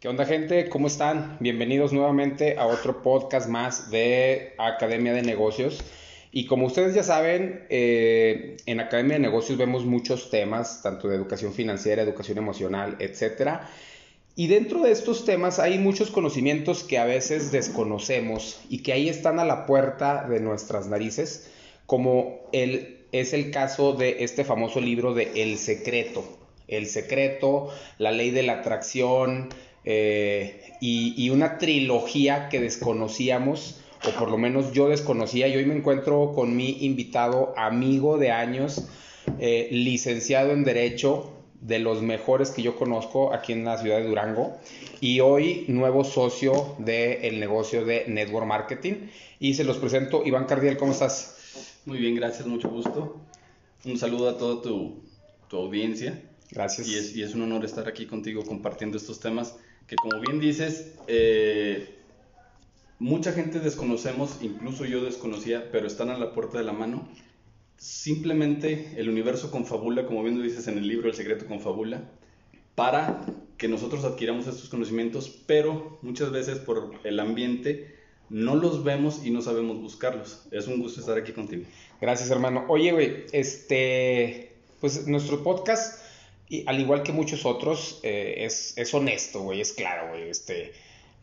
¿Qué onda gente? ¿Cómo están? Bienvenidos nuevamente a otro podcast más de Academia de Negocios. Y como ustedes ya saben, eh, en Academia de Negocios vemos muchos temas, tanto de educación financiera, educación emocional, etc. Y dentro de estos temas hay muchos conocimientos que a veces desconocemos y que ahí están a la puerta de nuestras narices, como el, es el caso de este famoso libro de El Secreto. El Secreto, la ley de la atracción eh, y, y una trilogía que desconocíamos o por lo menos yo desconocía, y hoy me encuentro con mi invitado, amigo de años, eh, licenciado en Derecho, de los mejores que yo conozco aquí en la ciudad de Durango, y hoy nuevo socio del negocio de Network Marketing. Y se los presento, Iván Cardiel, ¿cómo estás? Muy bien, gracias, mucho gusto. Un saludo a toda tu, tu audiencia. Gracias. Y es, y es, un honor estar aquí contigo compartiendo estos temas que, como bien dices, eh, mucha gente desconocemos, incluso yo desconocía, pero están a la puerta de la mano. Simplemente el universo confabula, como bien dices en el libro El secreto confabula, para que nosotros adquiramos estos conocimientos, pero muchas veces por el ambiente no los vemos y no sabemos buscarlos. Es un gusto estar aquí contigo. Gracias, hermano. Oye, güey, este, pues nuestro podcast, y al igual que muchos otros, eh, es, es honesto, güey, es claro, güey, este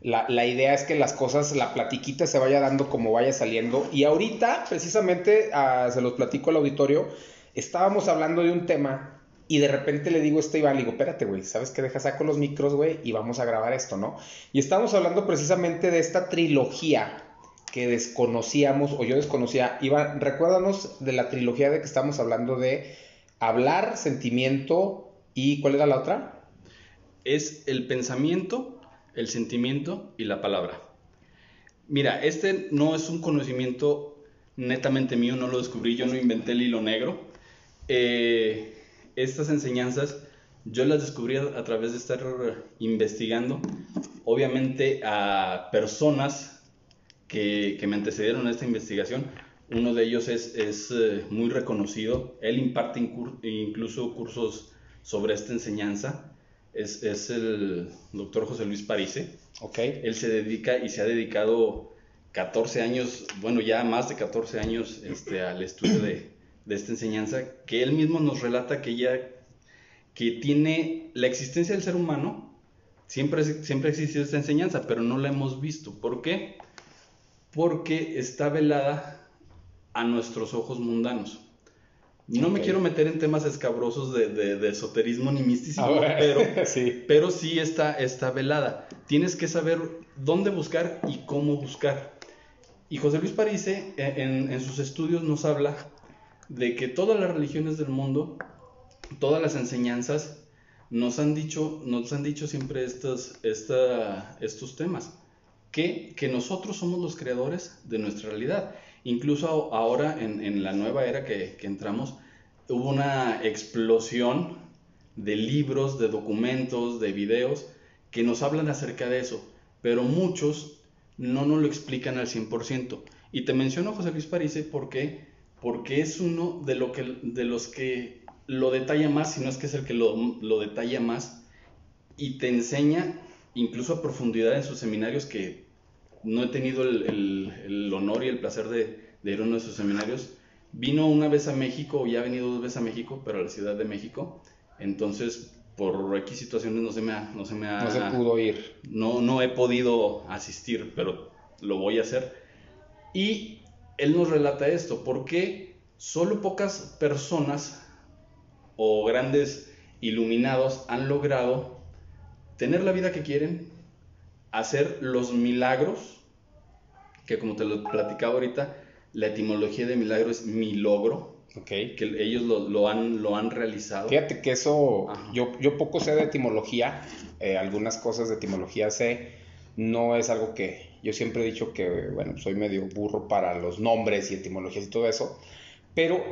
la, la, idea es que las cosas, la platiquita se vaya dando como vaya saliendo. Y ahorita, precisamente, uh, se los platico al auditorio, estábamos hablando de un tema y de repente le digo a este Iván, le digo, espérate, güey, ¿sabes qué? Deja saco los micros, güey, y vamos a grabar esto, ¿no? Y estábamos hablando precisamente de esta trilogía que desconocíamos, o yo desconocía. Iván, recuérdanos de la trilogía de que estamos hablando de hablar, sentimiento y ¿cuál era la otra? Es el pensamiento, el sentimiento y la palabra. Mira, este no es un conocimiento netamente mío, no lo descubrí, yo no inventé el hilo negro. Eh, estas enseñanzas yo las descubrí a, través de estar investigando, obviamente a personas que, que me antecedieron a esta investigación. Uno de ellos es, es eh, muy reconocido, él imparte incluso cursos sobre esta enseñanza es, es el doctor José Luis Parise. Él se dedica y se ha dedicado 14 años, bueno, ya más de 14 años este, al estudio de, de esta enseñanza, que él mismo nos relata que ya que tiene la existencia del ser humano, siempre, siempre ha existido esta enseñanza, pero no la hemos visto. ¿Por qué? Porque está velada a nuestros ojos mundanos. No okay. me quiero meter en temas escabrosos de, de, de esoterismo ni misticismo, Ah, pero, sí. pero sí está, está velada. Tienes que saber dónde buscar y cómo buscar. Y José Luis Parise en, en sus estudios nos habla de que todas las religiones del mundo, todas las enseñanzas, nos han dicho, nos han dicho siempre estos, esta, estos temas. Que, que nosotros somos los creadores de nuestra realidad. Incluso ahora, en, la nueva era que, entramos, hubo una explosión de libros, de documentos, de videos que nos hablan acerca de eso, pero muchos no nos lo explican al 100%. Y te menciono José Luis Parise porque, porque es uno de los que lo detalla más, si no es que es el que lo, lo detalla más, y te enseña incluso a profundidad en sus seminarios que no he tenido el, el, el honor y el placer de, de, ir a uno de sus seminarios. Vino una vez a México, ya ha venido dos veces a México, pero a la Ciudad de México. Entonces, por X situaciones no se me ha... No se, me ha, no se pudo ir. No, no he podido asistir, pero lo voy a hacer. Y él nos relata esto, porque solo pocas personas o grandes iluminados han logrado tener la vida que quieren, hacer los milagros, que como te lo platicaba ahorita, la etimología de milagro es mi logro, okay. que ellos lo, lo, han, lo han realizado. Fíjate que eso, yo, yo poco sé de etimología, eh, algunas cosas de etimología sé, no es algo que yo siempre he dicho que, bueno, soy medio burro para los nombres y etimologías y todo eso, pero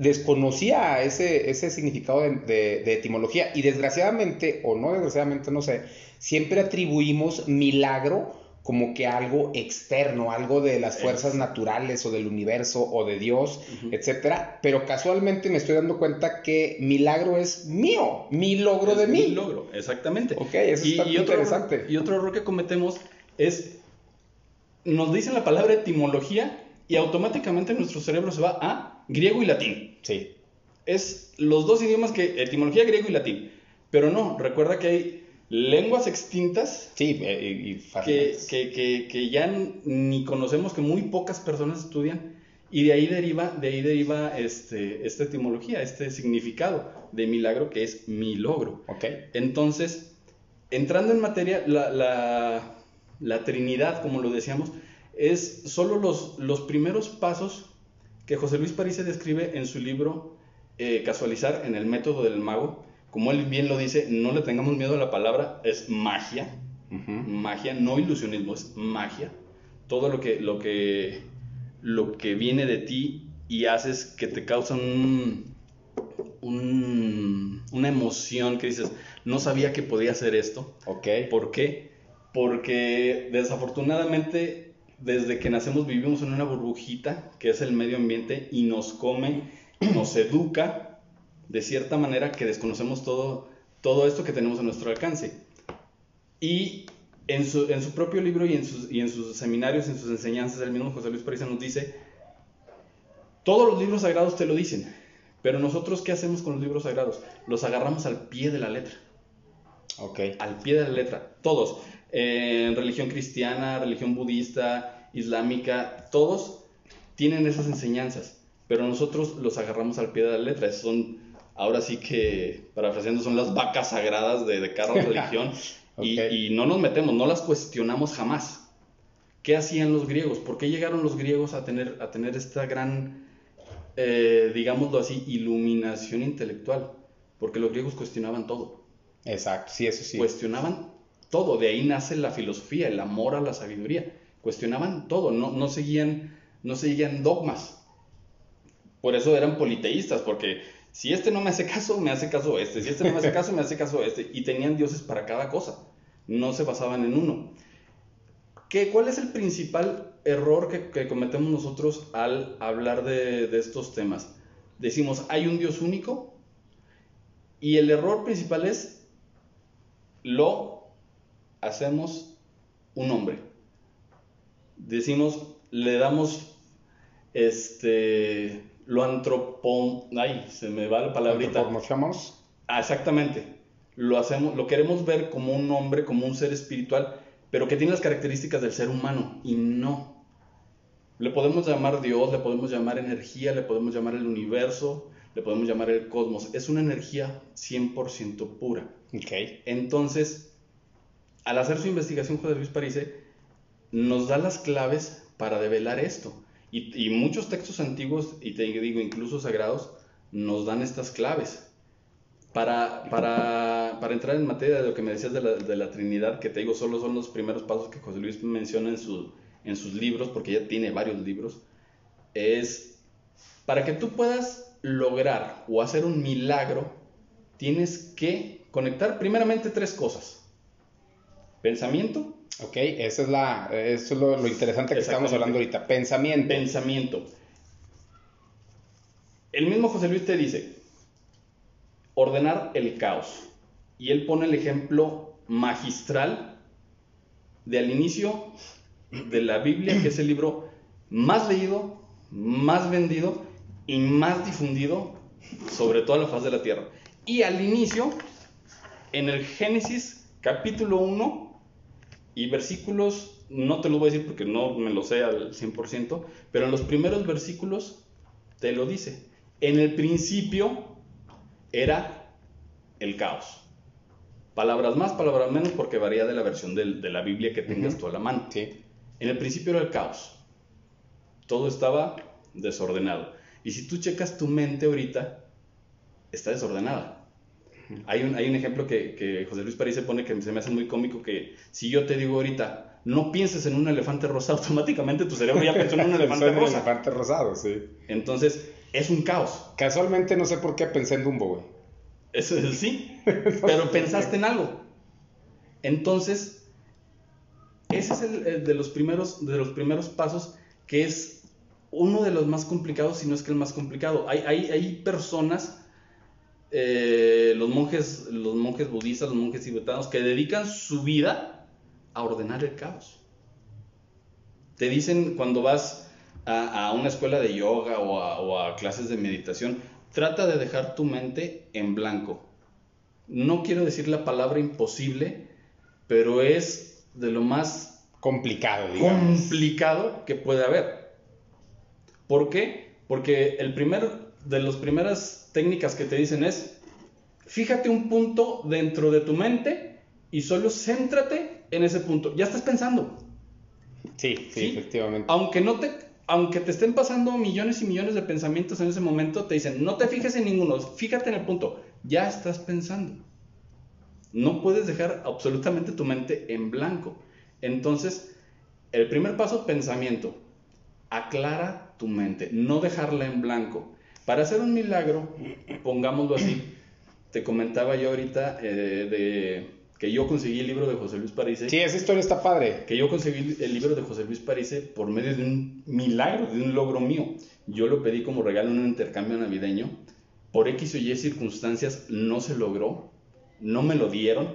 desconocía ese, ese significado de, de, de, etimología y desgraciadamente, o no desgraciadamente, no sé, siempre atribuimos milagro como que algo externo, algo de las fuerzas naturales o del universo o de Dios, etcétera, pero casualmente me estoy dando cuenta que milagro es mío, mi logro de mí. Mi logro, exactamente. Ok, eso está muy interesante. y otro error que cometemos es, nos dicen la palabra etimología y automáticamente nuestro cerebro se va a griego y latín. Sí. Es los dos idiomas que, etimología griego y latín. Pero no, recuerda que hay lenguas extintas sí, eh, y, que, que, que, ya ni conocemos, que muy pocas personas estudian, y de ahí deriva, de ahí deriva este, esta etimología, este significado de milagro que es mi logro. Okay. Entonces, entrando en materia, la, la, la, Trinidad, como lo decíamos, es solo los, los primeros pasos que José Luis París se describe en su libro eh, Casualizar en el método del mago, como él bien lo dice, no le tengamos miedo a la palabra, es magia. Magia, no ilusionismo, es magia. Todo lo que, lo que, lo que viene de ti y haces que te causa un, una emoción que dices, no sabía que podía hacer esto. Ok. ¿Por qué? Porque desafortunadamente desde que nacemos vivimos en una burbujita que es el medio ambiente y nos come, nos educa de cierta manera que desconocemos todo, todo esto que tenemos a nuestro alcance. Y en su, en su propio libro y en, sus, y en sus seminarios, en sus enseñanzas, el mismo José Luis París nos dice, todos los libros sagrados te lo dicen, pero nosotros ¿qué hacemos con los libros sagrados? Los agarramos al pie de la letra. Ok. Al pie de la letra, todos. En religión cristiana, religión budista, islámica, todos tienen esas enseñanzas, pero nosotros los agarramos al pie de la letra. Son ahora sí que, parafraseando, son las vacas sagradas de, de cada religión y, no nos metemos, no las cuestionamos jamás. ¿Qué hacían los griegos? ¿Por qué llegaron los griegos a tener, a tener esta gran, eh, digámoslo así, iluminación intelectual? Porque los griegos cuestionaban todo. Exacto, sí, eso sí. Cuestionaban todo, de ahí nace la filosofía, el amor a la sabiduría. Cuestionaban todo, no, no, seguían, no seguían dogmas. Por eso eran politeístas, porque si este no me hace caso, me hace caso este. Si este no me hace caso, me hace caso este. Y tenían dioses para cada cosa. No se basaban en uno. ¿Qué, ¿Cuál es el principal error que, cometemos nosotros al hablar de, de, estos temas? Decimos, hay un Dios único y el error principal es, lo hacemos un hombre. Decimos, le damos este, lo antropom... Ay, se me va la palabrita. Ah, exactamente. Lo, hacemos, lo queremos ver como un hombre, como un ser espiritual, pero que tiene las características del ser humano, y no. Le podemos llamar Dios, le podemos llamar energía, le podemos llamar el universo, le podemos llamar el cosmos. Es una energía 100% pura. Okay. Entonces, al hacer su investigación, José Luis Parise nos da las claves para develar esto. Y, muchos textos antiguos, y te digo incluso sagrados, nos dan estas claves. Para, para, para, entrar en materia de lo que me decías de la, de la, Trinidad, que te digo, solo son los primeros pasos que José Luis menciona en, su, en sus libros, porque ya tiene varios libros, es para que tú puedas lograr o hacer un milagro, tienes que conectar primeramente tres cosas. Pensamiento, Ok, esa es la, eso es lo, interesante que estamos hablando ahorita. Pensamiento. Pensamiento. El mismo José Luis te dice, ordenar el caos. Y él pone el ejemplo magistral de al inicio de la Biblia, que es el libro más leído, más vendido y más difundido sobre toda la faz de la tierra. Y al inicio, en el Génesis capítulo 1, y versículos, no te lo voy a decir porque no me lo sé al 100%, pero en los primeros versículos te lo dice. En el principio era el caos. Palabras más, palabras menos, porque varía de la versión de, la Biblia que tengas tú a la mano. En el principio era el caos. Todo estaba desordenado. Y si tú checas tu mente ahorita, está desordenada. Hay un, hay un ejemplo que, que, José Luis París se pone que se me hace muy cómico, que si yo te digo ahorita, no pienses en un elefante rosado, automáticamente tu cerebro ya pensó en un elefante rosado. elefante rosado, sí. Entonces, es un caos. Casualmente no sé por qué pensé en Dumbo, güey. Eso sí, pero pensaste en algo. Entonces, Ese es el, de, los primeros, de los primeros pasos que es uno de los más complicados, si no es que el más complicado. Hay, hay, hay personas, eh, los, monjes, los monjes budistas, los monjes tibetanos, que dedican su vida a ordenar el caos. Te dicen cuando vas a, una escuela de yoga o a, clases de meditación, trata de dejar tu mente en blanco. No quiero decir la palabra imposible, pero es de lo más complicado, complicado que puede haber. ¿Por qué? Porque el primer de las primeras técnicas que te dicen es fíjate un punto dentro de tu mente y solo céntrate en ese punto. Ya estás pensando. Sí, sí, efectivamente. Aunque no te aunque te estén pasando millones y millones de pensamientos en ese momento, te dicen, no te fijes en ninguno, fíjate en el punto, ya estás pensando. No puedes dejar absolutamente tu mente en blanco. Entonces, el primer paso, pensamiento. Aclara tu mente, no dejarla en blanco. Para hacer un milagro, pongámoslo así, te comentaba yo ahorita eh, de que yo conseguí el libro de José Luis Parise. Sí, esa historia está padre. Que yo conseguí el libro de José Luis Parise por medio de un milagro, de un logro mío. Yo lo pedí como regalo en un intercambio navideño. Por X o Y circunstancias no se logró, no me lo dieron,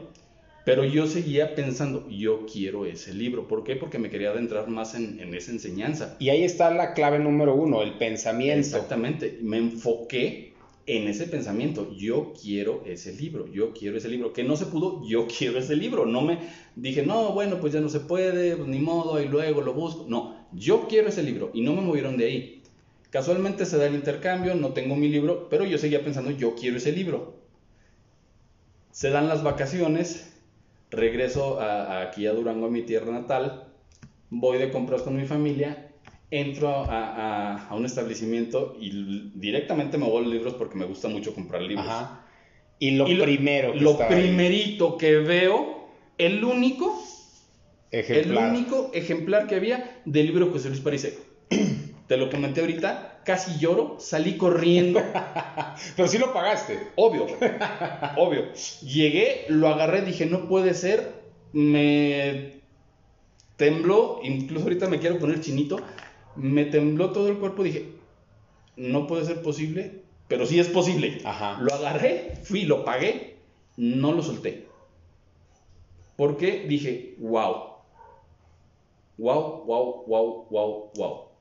pero yo seguía pensando, yo quiero ese libro. ¿Por qué? Porque me quería adentrar más en, en esa enseñanza. Y ahí está la clave número uno, el pensamiento. Exactamente. Me enfoqué en ese pensamiento, yo quiero ese libro, yo quiero ese libro, que no se pudo, yo quiero ese libro, no me dije, no, bueno, pues ya no se puede, pues ni modo, y luego lo busco, no, yo quiero ese libro y no me movieron de ahí. Casualmente se da el intercambio, no tengo mi libro, pero yo seguía pensando, yo quiero ese libro. Se dan las vacaciones, regreso aquí a Durango, a mi tierra natal, voy de compras con mi familia entro a, un establecimiento y directamente me voy a libros porque me gusta mucho comprar libros. Y lo primero Lo primerito que veo, el único ejemplar. el único ejemplar que había del libro José Luis Parise. Te lo comenté ahorita, casi lloro, salí corriendo. Pero sí lo pagaste. Obvio, obvio. Llegué, lo agarré, dije, no puede ser, me tembló, incluso ahorita me quiero poner chinito, me tembló todo el cuerpo, dije, no puede ser posible, pero sí es posible. Lo agarré, fui, lo pagué, no lo solté. Porque dije, wow, wow, wow, wow, wow, wow.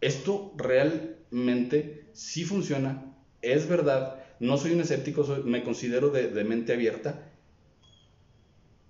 Esto realmente sí funciona, es verdad. No soy un escéptico, me considero de, de mente abierta.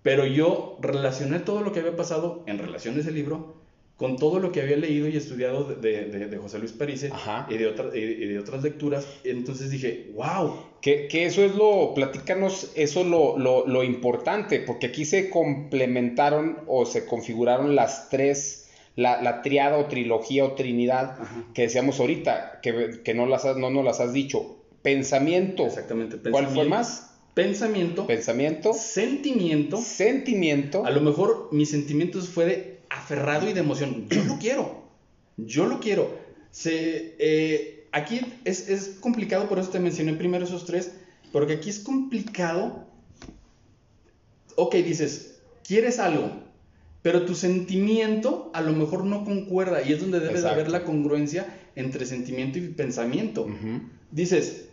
Pero yo relacioné todo lo que había pasado en relación a ese libro con todo lo que había leído y estudiado de, José Luis Parise y de, de otras lecturas, entonces dije, wow. Que, eso es lo, platícanos eso lo, lo, importante, porque aquí se complementaron o se configuraron las tres, la, la triada o trilogía o trinidad que decíamos ahorita, que, que no, las no nos las has dicho. Pensamiento. Exactamente. ¿Cuál fue más? Pensamiento. Pensamiento. Sentimiento. Sentimiento. A lo mejor mis sentimientos fue de aferrado y de emoción. Yo lo quiero. Yo lo quiero. Se, eh, aquí es, es, complicado, por eso te mencioné primero esos tres, porque aquí es complicado. Ok, dices, quieres algo, pero tu sentimiento a lo mejor no concuerda y es donde debe de haber la congruencia entre sentimiento y pensamiento. Dices,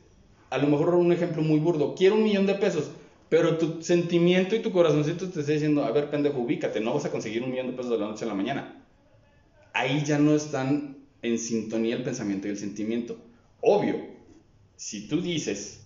a lo mejor un ejemplo muy burdo, quiero un millón de pesos, pero tu sentimiento y tu corazoncito te está diciendo, a ver, pendejo, ubícate, no vas a conseguir un millón de pesos de la noche a la mañana. Ahí ya no están en sintonía el pensamiento y el sentimiento. Obvio, si tú dices,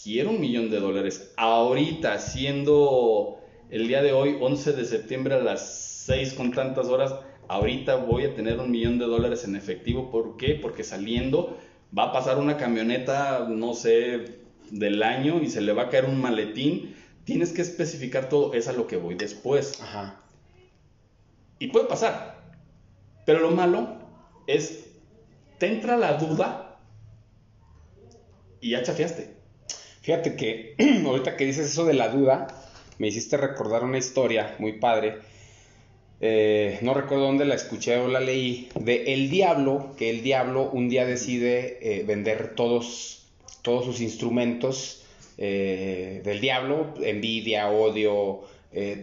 quiero un millón de dólares ahorita, siendo el día de hoy, 11 de septiembre a las 6 con tantas horas, ahorita voy a tener un millón de dólares en efectivo. ¿Por qué? Porque saliendo va a pasar una camioneta, no sé, del año y se le va a caer un maletín, tienes que especificar todo, es a lo que voy después. Ajá. Y puede pasar, pero lo malo es, te entra la duda y ya chafiaste. Fíjate que ahorita que dices eso de la duda, me hiciste recordar una historia muy padre. Eh, no recuerdo dónde la escuché o la leí, de el diablo, que el diablo un día decide eh, vender todos todos sus instrumentos eh, del diablo, envidia, odio,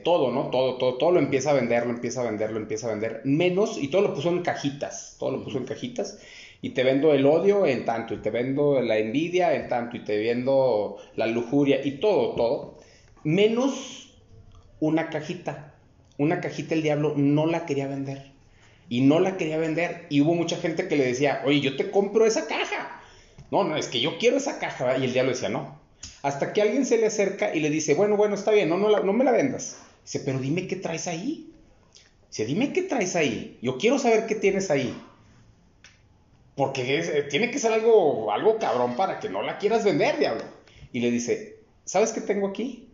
todo, ¿no? Todo, todo, todo lo empieza a vender, lo empieza a vender, lo empieza a vender, menos, y todo lo puso en cajitas, todo lo puso en cajitas, y te vendo el odio en tanto, y te vendo la envidia en tanto, y te vendo la lujuria, y todo, todo, menos una cajita, una cajita el diablo no la quería vender, y no la quería vender, y hubo mucha gente que le decía, oye, yo te compro esa caja, no, no, es que yo quiero esa caja, y el diablo decía, no, hasta que alguien se le acerca y le dice, bueno, bueno, está bien, no, no, no me la vendas. Dice, pero dime qué traes ahí. Dice, dime qué traes ahí. Yo quiero saber qué tienes ahí. Porque eh, tiene que ser algo, algo cabrón para que no la quieras vender, diablo. Y le dice, ¿sabes qué tengo aquí?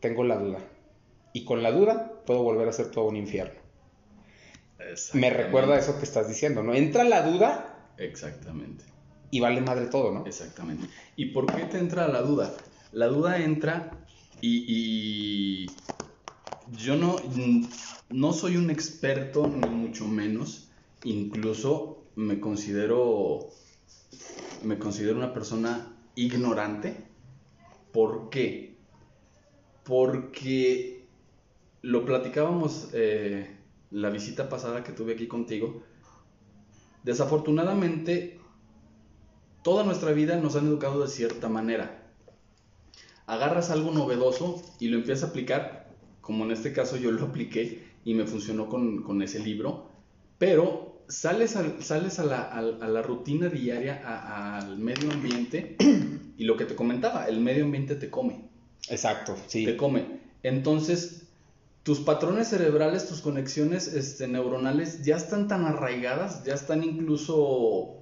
Tengo la duda. Y con la duda puedo volver a ser todo un infierno. Me recuerda eso que estás diciendo, ¿no? Entra la duda. Exactamente y vale madre todo, ¿no? Exactamente. ¿Y por qué te entra la duda? La duda entra y, yo no, no soy un experto, ni mucho menos, incluso me considero, me considero una persona ignorante. ¿Por qué? Porque lo platicábamos eh, la visita pasada que tuve aquí contigo. Desafortunadamente Toda nuestra vida nos han educado de cierta manera. Agarras algo novedoso y lo empiezas a aplicar, como en este caso yo lo apliqué y me funcionó con, ese libro, pero sales, sales a, la, rutina diaria, al medio ambiente y lo que te comentaba, el medio ambiente te come. Exacto, sí. Te come. Entonces, tus patrones cerebrales, tus conexiones este, neuronales ya están tan arraigadas, ya están incluso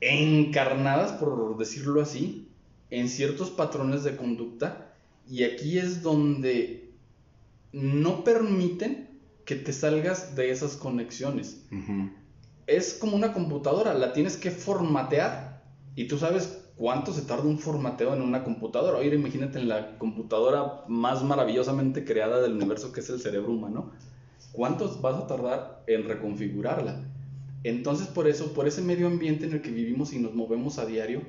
encarnadas, por decirlo así, en ciertos patrones de conducta y aquí es donde no permiten que te salgas de esas conexiones. Es como una computadora, la tienes que formatear y tú sabes cuánto se tarda un formateo en una computadora. Oye, imagínate en la computadora más maravillosamente creada del universo que es el cerebro humano. ¿Cuántos vas a tardar en reconfigurarla? Entonces, por eso, por ese medio ambiente en el que vivimos y nos movemos a diario,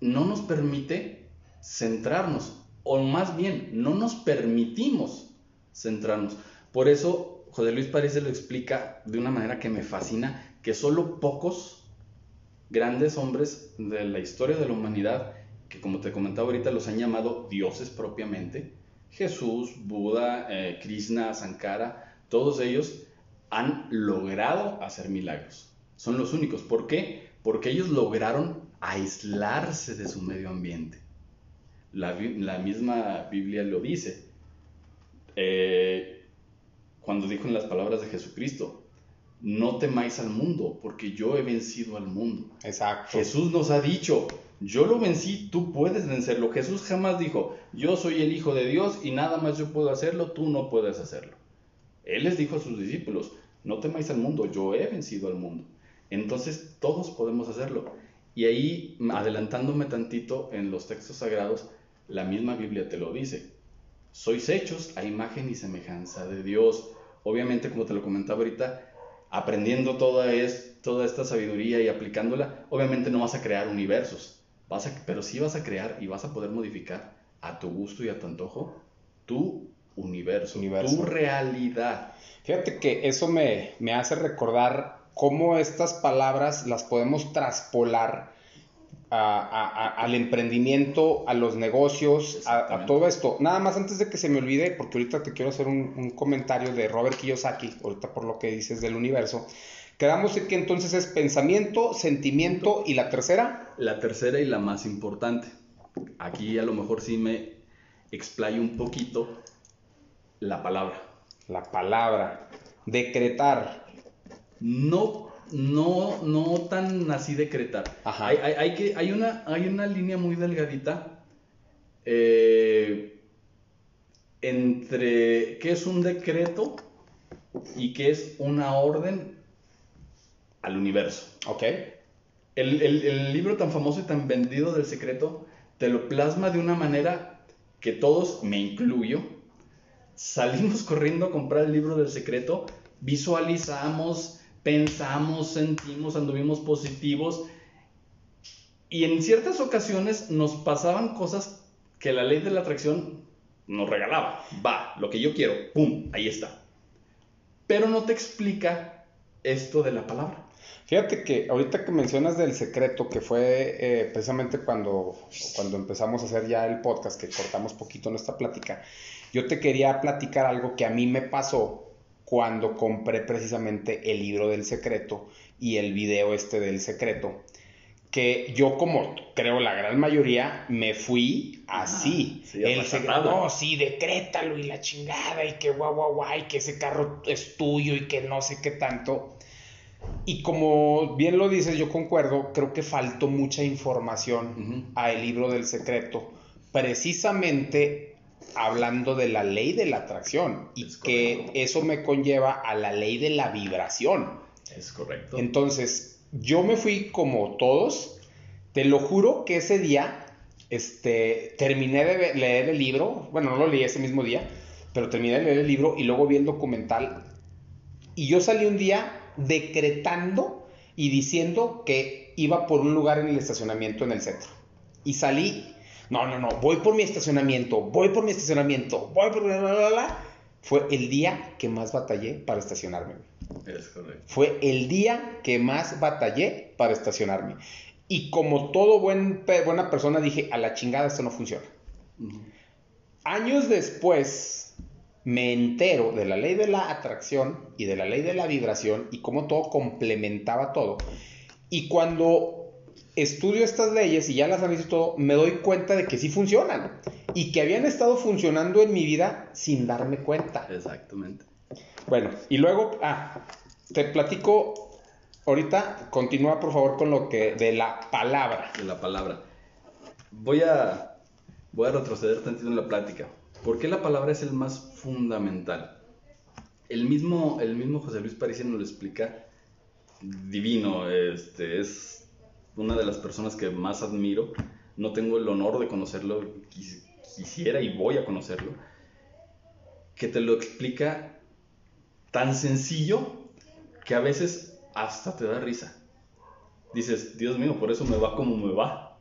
no nos permite centrarnos, o más bien, no nos permitimos centrarnos. Por eso, José Luis París lo explica de una manera que me fascina, que solo pocos grandes hombres de la historia de la humanidad, que como te comentaba ahorita, los han llamado dioses propiamente, Jesús, Buda, eh, Krishna, Sankara, todos ellos han logrado hacer milagros. Son los únicos. ¿Por qué? Porque ellos lograron aislarse de su medio ambiente. La, misma Biblia lo dice. Eh, cuando dijo en las palabras de Jesucristo, no temáis al mundo, porque yo he vencido al mundo. Exacto. Jesús nos ha dicho, yo lo vencí, tú puedes vencerlo. Jesús jamás dijo, yo soy el Hijo de Dios y nada más yo puedo hacerlo, tú no puedes hacerlo. Él les dijo a sus discípulos, no temáis al mundo, yo he vencido al mundo. Entonces todos podemos hacerlo. Y ahí, adelantándome tantito en los textos sagrados, la misma Biblia te lo dice. Sois hechos a imagen y semejanza de Dios. Obviamente, como te lo comentaba ahorita, aprendiendo toda, es, toda esta sabiduría y aplicándola, obviamente no vas a crear universos, vas a, pero sí vas a crear y vas a poder modificar a tu gusto y a tu antojo tu universo, tu realidad. Fíjate que eso me, hace recordar cómo estas palabras las podemos traspolar al emprendimiento, a los negocios, a, todo esto. Nada más antes de que se me olvide, porque ahorita te quiero hacer un, comentario de Robert Kiyosaki, ahorita por lo que dices del universo. Quedamos en que entonces es pensamiento, sentimiento y la tercera. La tercera y la más importante. Aquí a lo mejor sí me explayo un poquito la palabra. La palabra. Decretar. No, no, no tan así decretar. Hay, hay, que, hay, una, hay una línea muy delgadita eh, entre qué es un decreto y qué es una orden al universo. Ok. El, el, libro tan famoso y tan vendido del secreto te lo plasma de una manera que todos, me incluyo, salimos corriendo a comprar el libro del secreto, visualizamos, pensamos, sentimos, anduvimos positivos y en ciertas ocasiones nos pasaban cosas que la ley de la atracción nos regalaba, va, lo que yo quiero, pum, ahí está. Pero no te explica esto de la palabra. Fíjate que ahorita que mencionas del secreto, que fue eh, precisamente cuando, cuando empezamos a hacer ya el podcast, que cortamos poquito nuestra plática, yo te quería platicar algo que a mí me pasó cuando compré precisamente el libro del secreto y el video este del secreto que yo como creo la gran mayoría me fui así. sí, el apachatado. no, sí, decrétalo y la chingada y que guau guau guau y que ese carro es tuyo y que no sé qué tanto. Y como bien lo dices, yo concuerdo, creo que faltó mucha información Ujú. a el libro del secreto, precisamente hablando de la ley de la atracción y Es que eso me conlleva a la ley de la vibración. Es correcto. Entonces, yo me fui como todos. Te lo juro que ese día, este, terminé de leer el libro. Bueno, no lo leí ese mismo día, pero terminé de leer el libro y luego vi el documental. Y yo salí un día decretando y diciendo que iba por un lugar en el estacionamiento en el centro. Y salí, no, no, no, voy por mi estacionamiento, voy por mi estacionamiento, voy por... bla, bla, bla, bla". Fue el día que más batallé para estacionarme. Es correcto. Fue el día que más batallé para estacionarme. Y como todo buen, buena persona dije, a la chingada esto no funciona. Ujú. Años después me entero de la ley de la atracción y de la ley de la vibración y cómo todo complementaba todo. Y cuando estudio estas leyes y ya las analizo todo, me doy cuenta de que sí funcionan y que habían estado funcionando en mi vida sin darme cuenta. Exactamente. Bueno, y luego, ah, te platico ahorita, continúa por favor con lo que de la palabra. de la palabra. Voy a, voy a retroceder tantito en la plática. ¿Por qué la palabra es el más fundamental? El mismo, el mismo José Luis Parisiano lo explica divino. Este, es una de las personas que más admiro. No tengo el honor de conocerlo, quis- quisiera y voy a conocerlo. Que te lo explica tan sencillo que a veces hasta te da risa dices, Dios mío, por eso me va como me va.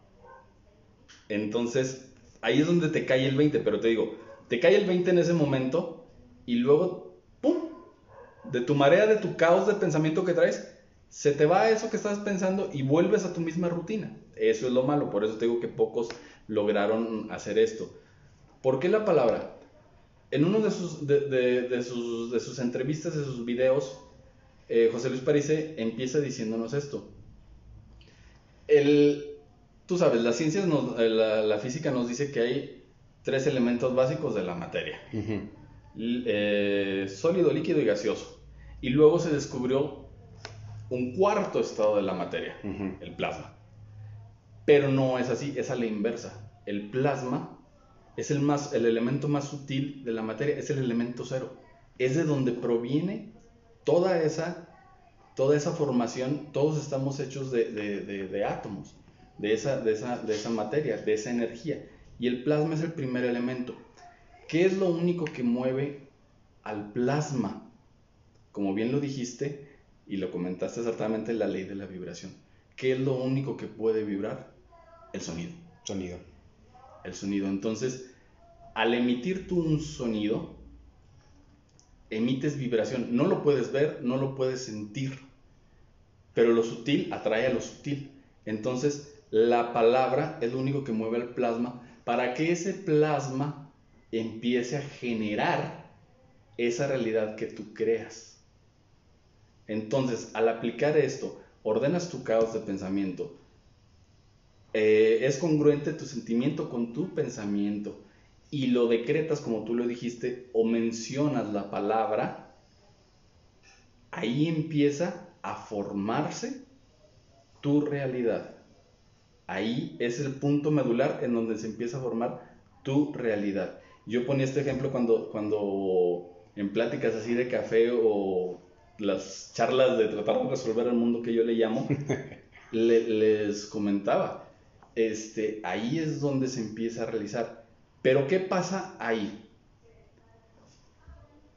Entonces, ahí es donde te cae el 20, pero te digo, te cae el 20 en ese momento y luego, ¡pum! De tu marea, de tu caos de pensamiento que traes, se te va eso que estás pensando y vuelves a tu misma rutina. Eso es lo malo, por eso te digo que pocos lograron hacer esto. ¿Por qué la palabra? En uno de sus, de, de- de sus, de sus entrevistas, de sus videos, eh, José Luis Parise empieza diciéndonos esto. El, tú sabes, las ciencias, nos- eh, la, la física nos dice que hay tres elementos básicos de la materia. Eh, sólido, líquido y gaseoso. Y luego se descubrió un cuarto estado de la materia, el plasma. Pero no es así, es a la inversa. El plasma es el, más, el elemento más sutil de la materia, es el elemento cero. Es de donde proviene toda esa, toda esa formación, todos estamos hechos de, de- de- de átomos, de esa, de, esa, de esa materia, de esa energía. Y el plasma es el primer elemento. ¿Qué es lo único que mueve al plasma? Como bien lo dijiste y lo comentaste exactamente, la ley de la vibración. ¿Qué es lo único que puede vibrar? El sonido. Sonido. El sonido. Entonces, al emitir tú un sonido, emites vibración. No lo puedes ver, no lo puedes sentir, pero lo sutil atrae a lo sutil. Entonces, la palabra es lo único que mueve al plasma para que ese plasma empiece a generar esa realidad que tú creas. Entonces, al aplicar esto, ordenas tu caos de pensamiento, eh, es congruente tu sentimiento con tu pensamiento y lo decretas como tú lo dijiste o mencionas la palabra, ahí empieza a formarse tu realidad. Ahí es el punto medular en donde se empieza a formar tu realidad. Yo ponía este ejemplo cuando, cuando en pláticas así de café o las charlas de tratar de resolver el mundo que yo le llamo, le- les comentaba, este, ahí es donde se empieza a realizar. Pero ¿qué pasa ahí?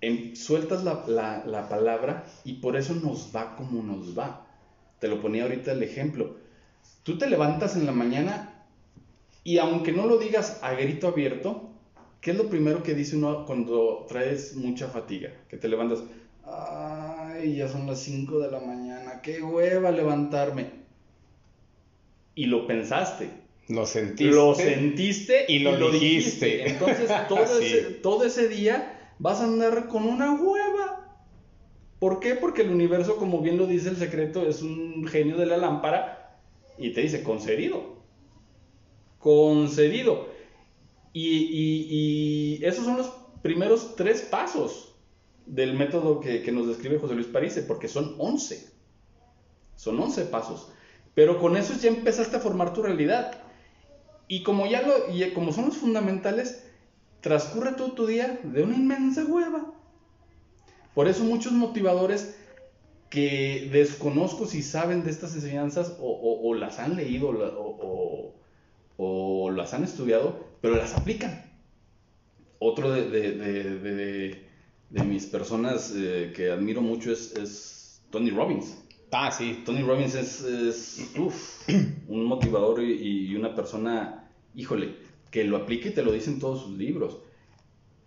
Em- sueltas la, la- la palabra y por eso nos va como nos va. Te lo ponía ahorita el ejemplo. Tú te levantas en la mañana y aunque no lo digas a grito abierto, ¿Qué es lo primero que dice uno cuando traes mucha fatiga? Que te levantas, ay, ya son las 5 de la mañana, qué hueva levantarme. Y lo pensaste. Lo sentiste. Lo sentiste y lo dijiste. Entonces todo, Sí. ese, todo ese día vas a andar con una hueva. ¿Por qué? Porque el universo, como bien lo dice el secreto, es un genio de la lámpara y te dice concedido. Concedido. Y, y- y esos son los primeros tres pasos del método que, que nos describe José Luis Parise, porque son 11. Son 11 pasos. Pero con eso ya empezaste a formar tu realidad. Y como ya lo, y como son los fundamentales, transcurre todo tu día de una inmensa hueva. Por eso muchos motivadores que desconozco si saben de estas enseñanzas o, o- las han leído o, o- las han estudiado, pero las aplican. Otro de- de- de mis personas eh, que admiro mucho es, es Tony Robbins. Ah, sí. Tony Robbins es, es, uf, un motivador y, y una persona, híjole, que lo aplica y te lo dice en todos sus libros.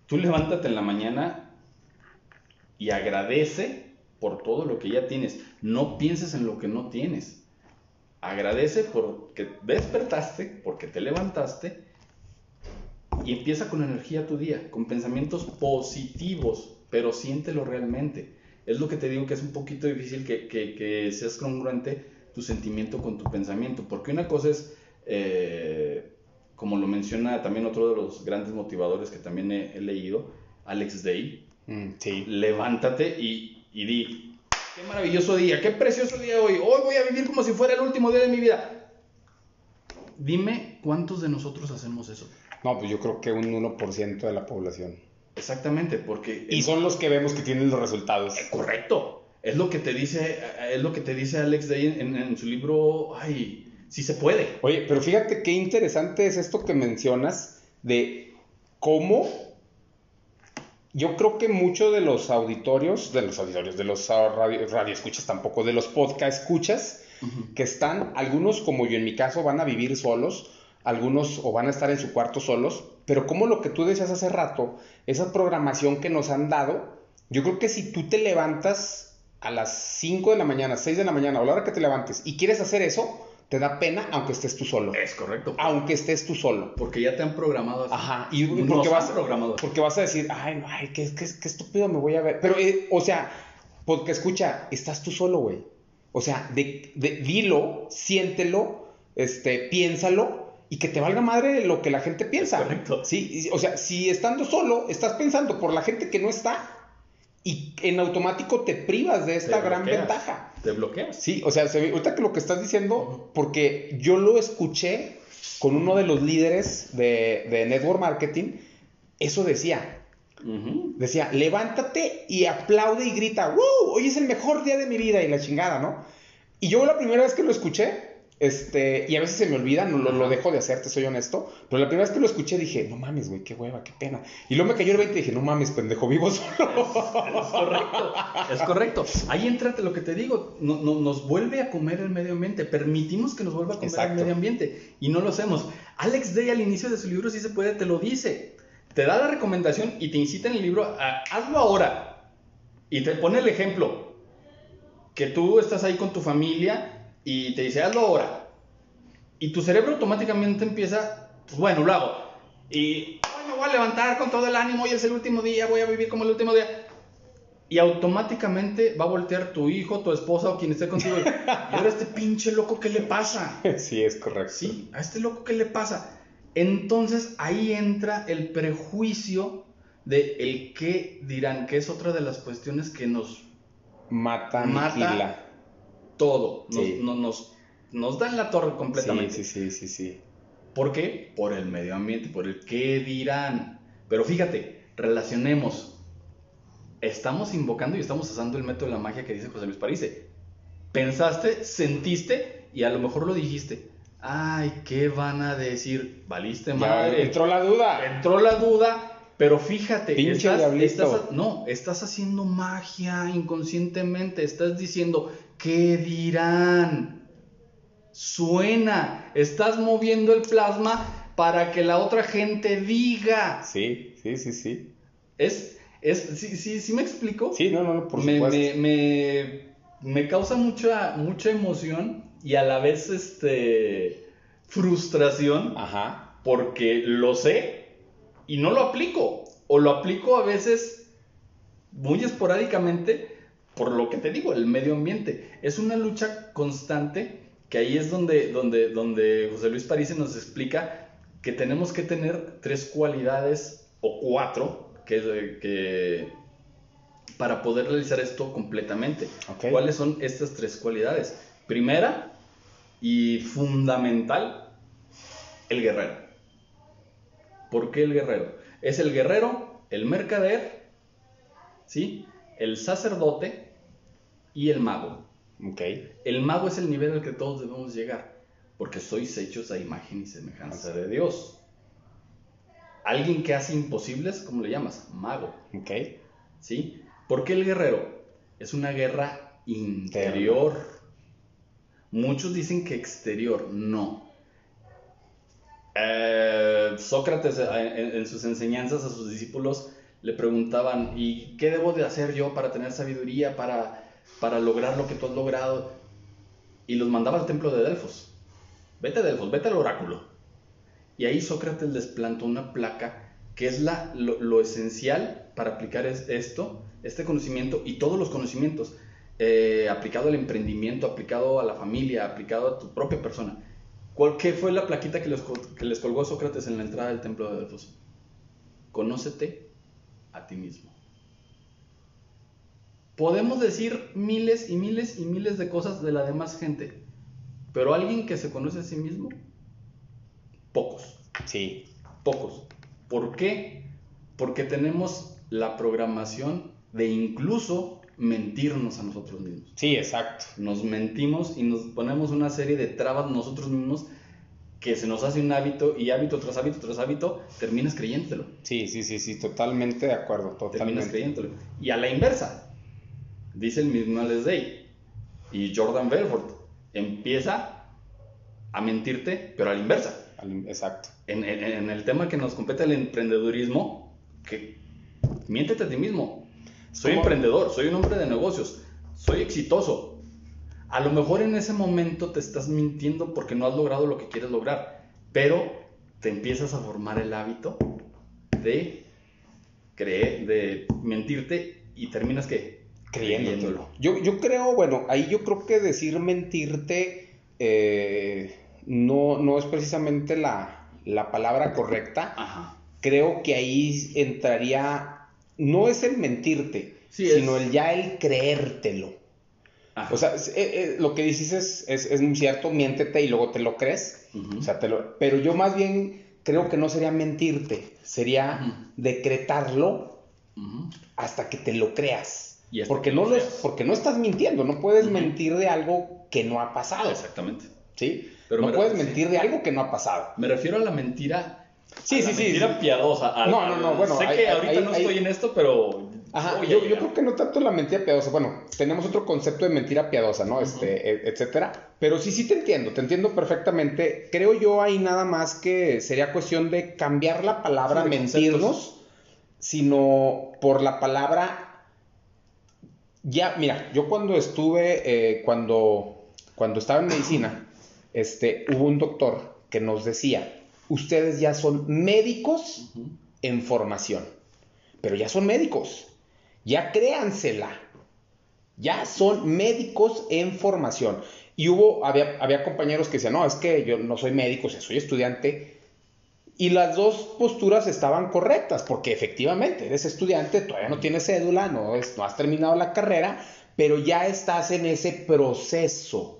Tú levántate en la mañana y agradece por todo lo que ya tienes. No pienses en lo que no tienes. Agradece porque despertaste, porque te levantaste y empieza con energía tu día, con pensamientos positivos, pero siéntelo realmente. Es lo que te digo que es un poquito difícil que, que- que seas congruente tu sentimiento con tu pensamiento, porque una cosa es, eh, como lo menciona también otro de los grandes motivadores que también he, he leído, Alex Day, Mm, sí. levántate y, y di, qué maravilloso día, qué precioso día hoy, hoy voy a vivir como si fuera el último día de mi vida. Dime cuántos de nosotros hacemos eso. No, pues yo creo que un 1% de la población. Exactamente, porque Y son los que vemos que tienen los resultados. correcto. Es lo que te dice, es lo que te dice Alex Day en, en su libro, ay, sí se puede. Oye, pero fíjate qué interesante es esto que mencionas de cómo yo creo que muchos de los auditorios, de los auditorios, de los ah, radio, radioescuchas tampoco, de los podcast escuchas, que están, algunos como yo en mi caso, van a vivir solos, algunos o van a estar en su cuarto solos, pero como lo que tú decías hace rato, esa programación que nos han dado, yo creo que si tú te levantas a las 5 de la mañana, 6 de la mañana, o a la hora que te levantes, y quieres hacer eso, te da pena aunque estés tú solo. Es correcto. Aunque estés tú solo. Porque ya te han programado así. Ajá, y Nos porque han vas, programado. porque vas a decir, ay, no, ay, qué, qué, qué estúpido me voy a ver. Pero, eh, o sea, porque escucha, estás tú solo, güey. O sea, de, de- dilo, siéntelo, este, piénsalo y que te valga madre lo que la gente piensa. correcto. Sí, o sea, si estando solo, estás pensando por la gente que no está y en automático te privas de esta Te gran bloqueas. ventaja. Te bloqueas. Sí, o sea, se ahorita que lo que estás diciendo, porque yo lo escuché con uno de los líderes de, de Network Marketing, eso decía, Ujú. decía, levántate y aplaude y grita, ¡Woo! Hoy es el mejor día de mi vida y la chingada, ¿no? Y yo la primera vez que lo escuché, este, y a veces se me olvida, no lo, lo dejo de hacer, te soy honesto, pero la primera vez que lo escuché dije, no mames, güey, qué hueva, qué pena. Y luego me cayó el 20 y dije, no mames, pendejo, vivo solo. Es correcto, es correcto. Ahí entra lo que te digo, no- no- nos vuelve a comer el medio ambiente, permitimos que nos vuelva a comer Exacto. el medio ambiente y no lo hacemos. Alex Day al inicio de su libro sí se puede, te lo dice, te da la recomendación y te incita en el libro a hazlo ahora y te pone el ejemplo que tú estás ahí con tu familia y te dice hazlo ahora y tu cerebro automáticamente empieza, pues bueno, lo hago y hoy me voy a levantar con todo el ánimo, hoy es el último día, voy a vivir como el último día y automáticamente va a voltear tu hijo, tu esposa o quien esté contigo. Y ahora este pinche loco, ¿qué le pasa? sí, es correcto. Sí, a este loco, ¿qué le pasa? Entonces ahí entra el prejuicio de el qué dirán, que es otra de las cuestiones que nos Mata, Mata. Todo, nos, Sí. no- nos, nos da en la torre completamente. Sí, sí, sí, sí, sí. ¿Por qué? Por el medio ambiente, por el qué dirán. Pero fíjate, relacionemos. Estamos invocando y estamos usando el método de la magia que dice José Luis Parise. Pensaste, sentiste y a lo mejor lo dijiste. Ay, ¿qué van a decir? Valiste Ya madre. entró la duda. Entró la duda, pero fíjate, Pinche estás, diablito. estás- no, estás haciendo magia inconscientemente, estás diciendo, ¿qué dirán? Suena, estás moviendo el plasma para que la otra gente diga. Sí, sí, sí, sí. Es, es, sí, sí, sí me explico. Sí, no, no, no, por me, supuesto. me, me, me causa mucha, mucha emoción y a la vez este frustración Ajá. porque lo sé y no lo aplico. O lo aplico a veces muy esporádicamente por lo que te digo, el medio ambiente. Es una lucha constante que ahí es donde, donde, donde José Luis París nos explica que tenemos que tener tres cualidades o cuatro que, que para poder realizar esto completamente. ¿Cuáles son estas tres cualidades? Primera y fundamental, el guerrero. ¿Por qué el guerrero? Es el guerrero, el mercader, ¿sí? el sacerdote y el mago. Ok. El mago es el nivel al que todos debemos llegar, porque sois hechos a imagen y semejanza de Dios. Alguien que hace imposibles, ¿cómo le llamas? Mago. Ok. ¿Sí? ¿Por qué el guerrero? Es una guerra interior. Muchos dicen que exterior, no. Eh, Sócrates eh, en, en sus enseñanzas a sus discípulos le preguntaban, ¿y qué debo de hacer yo para tener sabiduría, para, para lograr lo que tú has logrado? Y los mandaba al templo de Delfos. Vete a Delfos, vete al oráculo. Y ahí Sócrates les plantó una placa que es la, lo, esencial para aplicar es, esto, este conocimiento y todos los conocimientos, eh, aplicado al emprendimiento, aplicado a la familia, aplicado a tu propia persona. ¿Cuál, ¿Qué fue la plaquita que les colgó Sócrates en la entrada del templo de Delfos? Conócete a ti mismo. Podemos decir miles y miles y miles de cosas de la demás gente, pero alguien que se conoce a sí mismo, pocos. Sí. Pocos. ¿Por qué? Porque tenemos la programación de incluso mentirnos a nosotros mismos. Sí, exacto. Nos mentimos y nos ponemos una serie de trabas nosotros mismos que se nos hace un hábito y hábito tras hábito tras hábito, terminas creyéndolo. Sí, sí, sí, sí, totalmente de acuerdo, Terminas totalmente. creyéndolo. Y a la inversa, dice el mismo Les Day y Jordan Belfort, empieza a mentirte, pero a la inversa. Exacto. En, en- en el tema que nos compete el emprendedurismo, que miéntete a ti mismo. Soy ¿Cómo? emprendedor, soy un hombre de negocios, soy exitoso. A lo mejor en ese momento te estás mintiendo porque no has logrado lo que quieres lograr, pero te empiezas a formar el hábito de creer, de mentirte y terminas que Creyéndotelo. Yo, yo creo, bueno, ahí yo creo que decir mentirte eh, no, no es precisamente la, la palabra correcta. Ajá. Creo que ahí entraría, no es el mentirte, Sí, sino es- el ya el creértelo. Ajá. O sea, eh, eh, lo que dices es, es, es muy cierto, miéntete y luego te lo crees. O sea, te lo- pero yo más bien creo que no sería mentirte, sería decretarlo hasta que te lo creas. Y Porque que no, lo porque no estás mintiendo, no puedes mentir de algo que no ha pasado. Exactamente. ¿sí? Pero no puedes mentir de algo que no ha pasado. Me refiero a la mentira. Sí, a la sí, sí, Mentira sí. piadosa. No, no, no, bueno, Sé hay- que ahorita hay- no hay- estoy en esto, pero. Ajá, yo, yo creo que no tanto la mentira piadosa. Bueno, tenemos otro concepto de mentira piadosa, ¿no? Este, e- etcétera. Pero sí, sí te entiendo, te entiendo perfectamente. Creo yo ahí nada más que sería cuestión de cambiar la palabra Sí, mentirnos, sino por la palabra. Ya, mira, yo cuando estuve, eh, cuando, cuando estaba en medicina, este, hubo un doctor que nos decía, ustedes ya son médicos en formación, pero ya son médicos, ya créansela, ya son médicos en formación. Y hubo, había, había compañeros que decían, no, es que yo no soy médico, o sea, soy estudiante. Y las dos posturas estaban correctas, porque efectivamente eres estudiante, todavía no tienes cédula, no, es- no has terminado la carrera, pero ya estás en ese proceso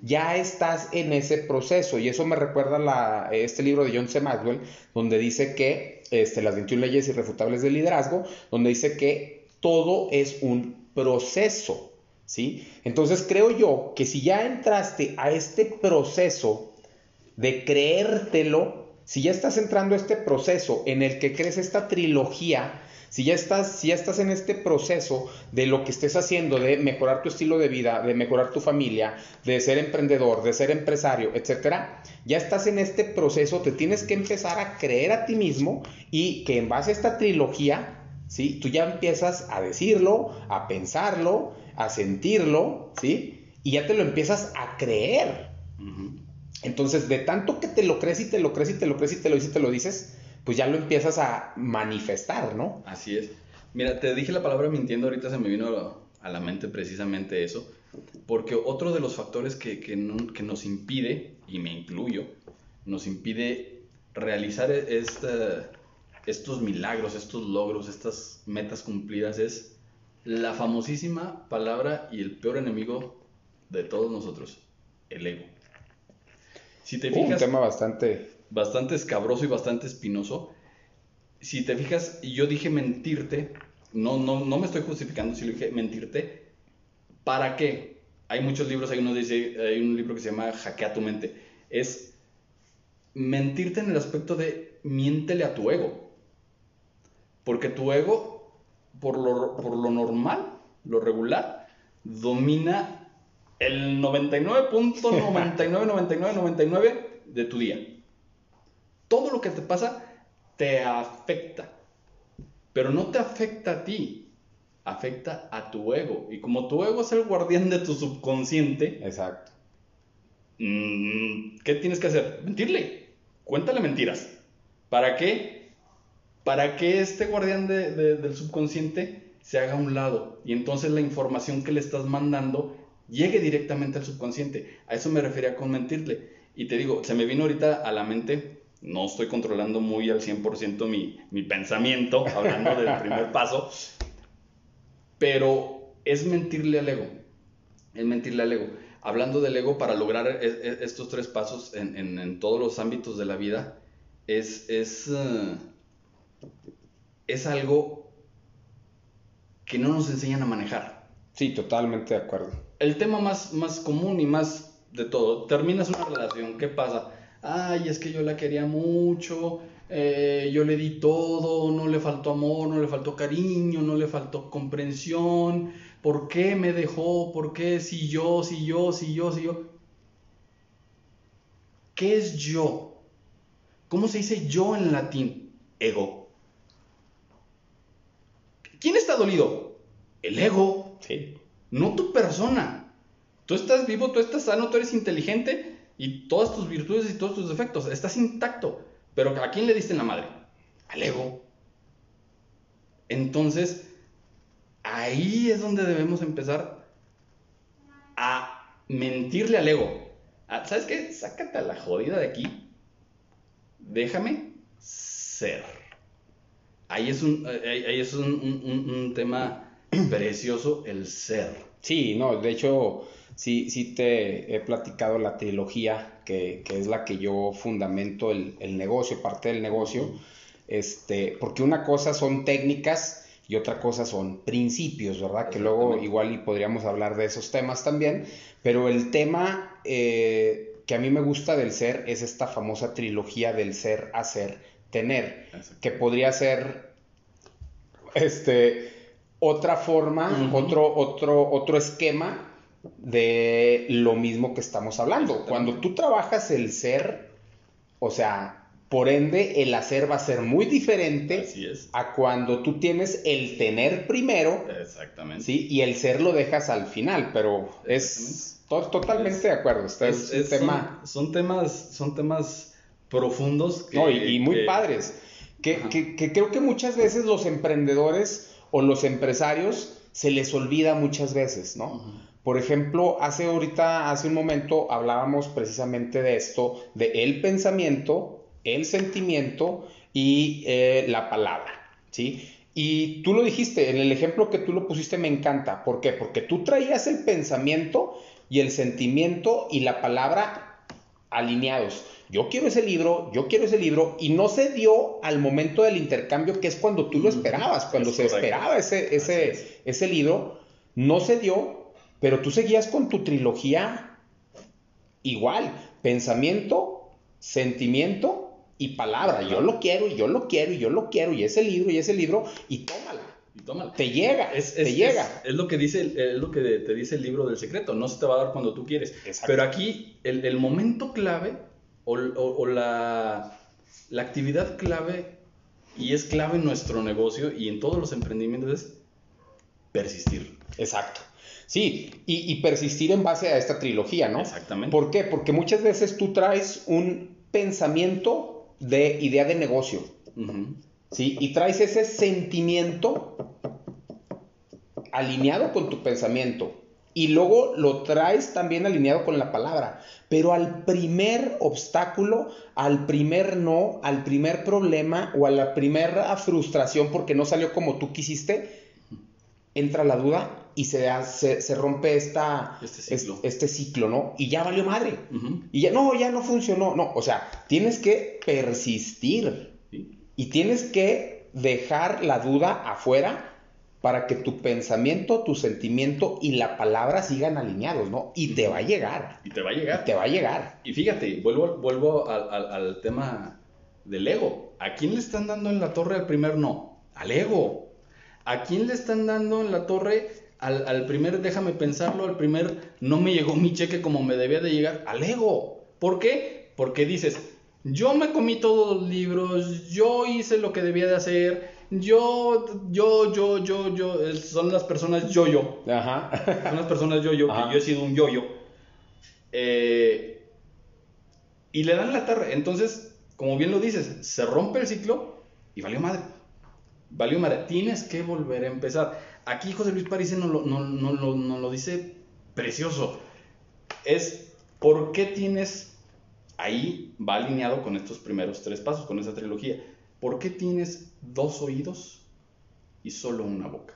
ya estás en ese proceso. Y eso me recuerda la, este libro de John C. Maxwell, donde dice que este, las 21 leyes irrefutables del liderazgo, donde dice que todo es un proceso. ¿sí? Entonces creo yo que si ya entraste a este proceso de creértelo, si ya estás entrando a este proceso en el que crees esta trilogía si ya estás, si ya estás en este proceso de lo que estés haciendo, de mejorar tu estilo de vida, de mejorar tu familia, de ser emprendedor, de ser empresario, etcétera, ya estás en este proceso, te tienes que empezar a creer a ti mismo y que en base a esta trilogía, ¿sí? Tú ya empiezas a decirlo, a pensarlo, a sentirlo, ¿sí? Y ya te lo empiezas a creer. Entonces, de tanto que te lo crees y te lo crees y te lo crees y te lo dices y te lo dices, pues ya lo empiezas a manifestar, ¿no? Así es. Mira, te dije la palabra mintiendo, ahorita se me vino a la mente precisamente eso, porque otro de los factores que, que, nos impide, y me incluyo, nos impide realizar estos milagros, estos logros, estas metas cumplidas es la famosísima palabra y el peor enemigo de todos nosotros, el ego. Si te fijas, un tema bastante bastante escabroso y bastante espinoso. Si te fijas, yo dije mentirte, no, no, no me estoy justificando si lo dije mentirte, ¿para qué? Hay muchos libros, hay, uno dice, hay un libro que se llama Hackea tu mente. Es mentirte en el aspecto de miéntele a tu ego. Porque tu ego, por lo, por lo normal, lo regular, domina el 99.999999 de tu día todo lo que te pasa te afecta. Pero no te afecta a ti, afecta a tu ego. Y como tu ego es el guardián de tu subconsciente. Exacto. Mm, ¿Qué tienes que hacer? Mentirle. Cuéntale mentiras. ¿Para qué? Para que este guardián del subconsciente se haga a un lado. Y entonces la información que le estás mandando llegue directamente al subconsciente. A eso me refería con mentirle. Y te digo, se me vino ahorita a la mente no estoy controlando muy al 100% mi, mi pensamiento, hablando del primer paso, pero es mentirle al ego, es mentirle al ego. Hablando del ego, para lograr e, e, estos tres pasos en, en, todos los ámbitos de la vida, es, es, eh, es algo que no nos enseñan a manejar. Sí, totalmente de acuerdo. El tema más, más común y más de todo, terminas una relación, ¿qué pasa? ay, es que yo la quería mucho, eh, yo le di todo, no le faltó amor, no le faltó cariño, no le faltó comprensión, ¿por qué me dejó? ¿Por qué si yo, si yo, si yo, si yo? ¿Qué es yo? ¿Cómo se dice yo en latín? Ego. ¿Quién está dolido? El ego. Sí. No tu persona. Tú estás vivo, tú estás sano, tú eres inteligente, y todas tus virtudes y todos tus defectos. Estás intacto. Pero ¿a quién le diste en la madre? Al ego. Entonces, ahí es donde debemos empezar a mentirle al ego. Ah, ¿Sabes qué? Sácate a la jodida de aquí. Déjame ser. Ahí es un, ahí es un tema precioso, el ser. Sí, no, de hecho, sí, sí te he platicado la trilogía, que, es la que yo fundamento el, negocio, parte del negocio, este, porque una cosa son técnicas y otra cosa son principios, ¿verdad? Que luego igual y podríamos hablar de esos temas también, pero el tema eh, que a mí me gusta del ser es esta famosa trilogía del ser, hacer, tener, que podría ser, este, otra forma, otro, otro, otro esquema de lo mismo que estamos hablando. Cuando tú trabajas el ser, o sea, por ende el hacer va a ser muy diferente a cuando tú tienes el tener primero. Exactamente. ¿sí? Y el ser lo dejas al final, pero es totalmente de acuerdo. Este es, tema... son, temas, son temas profundos. y, muy padres. Que, que, creo que muchas veces los emprendedores o los empresarios se les olvida muchas veces, ¿no? Por ejemplo, hace ahorita, hace un momento hablábamos precisamente de esto, de el pensamiento, el sentimiento y eh, la palabra, ¿sí? Y tú lo dijiste, en el ejemplo que tú lo pusiste me encanta. ¿Por qué? Porque tú traías el pensamiento y el sentimiento y la palabra alineados. Yo quiero ese libro, yo quiero ese libro, y no se dio al momento del intercambio, que es cuando tú lo esperabas, cuando se esperaba ese, ese, ese libro, no se dio pero tú seguías con tu trilogía igual, pensamiento, sentimiento y palabra. Yo lo quiero, y yo lo quiero, y yo lo quiero, y ese libro, y ese libro, y tómala. Y tómala. Te llega, Es, te llega. es- es lo que dice es lo que te dice el libro del secreto. No se te va a dar cuando tú quieres. Exacto. Pero aquí el, el momento clave o, o- o la, la actividad clave y es clave en nuestro negocio y en todos los emprendimientos es persistir. Exacto. Sí, y, y persistir en base a esta trilogía, ¿no? Exactamente. ¿Por qué? Porque muchas veces tú traes un pensamiento de idea de negocio, Ujú. ¿Sí? Y traes ese sentimiento alineado con tu pensamiento. Y luego lo traes también alineado con la palabra. Pero al primer obstáculo, al primer no, al primer problema o a la primera frustración porque no salió como tú quisiste, entra la duda y se, se, se rompe esta, Este ciclo. es- este ciclo, ¿no? Y ya valió madre. Y ya no, ya no funcionó. No, o sea, tienes que persistir. Y tienes que dejar la duda afuera para que tu pensamiento, tu sentimiento y la palabra sigan alineados, ¿no? Y te va a llegar. Y te va a Y llegar. te va a llegar. Y fíjate, vuelvo, vuelvo al, al- al tema del ego. ¿A quién le están dando en la torre al primer no? Al ego. ¿A quién le están dando en la torre al, al primer déjame pensarlo, al primer no me llegó mi cheque como me debía de llegar? Al ego. ¿Por qué? Porque dices, yo me comí todos los libros, yo hice lo que debía de hacer, yo, yo, yo, yo, yo, son las personas yo-yo. Ajá. Son las personas yo-yo, que yo he sido un yo-yo. Eh, y le dan la tarde. Entonces, como bien lo dices, se rompe el ciclo y valió madre. Valió madre. Tienes que volver a empezar. Aquí José Luis París nos lo, no, no lo- nos lo dice precioso. Es por qué tienes, ahí va alineado con estos primeros tres pasos, con esa trilogía. ¿Por qué tienes dos oídos y solo una boca?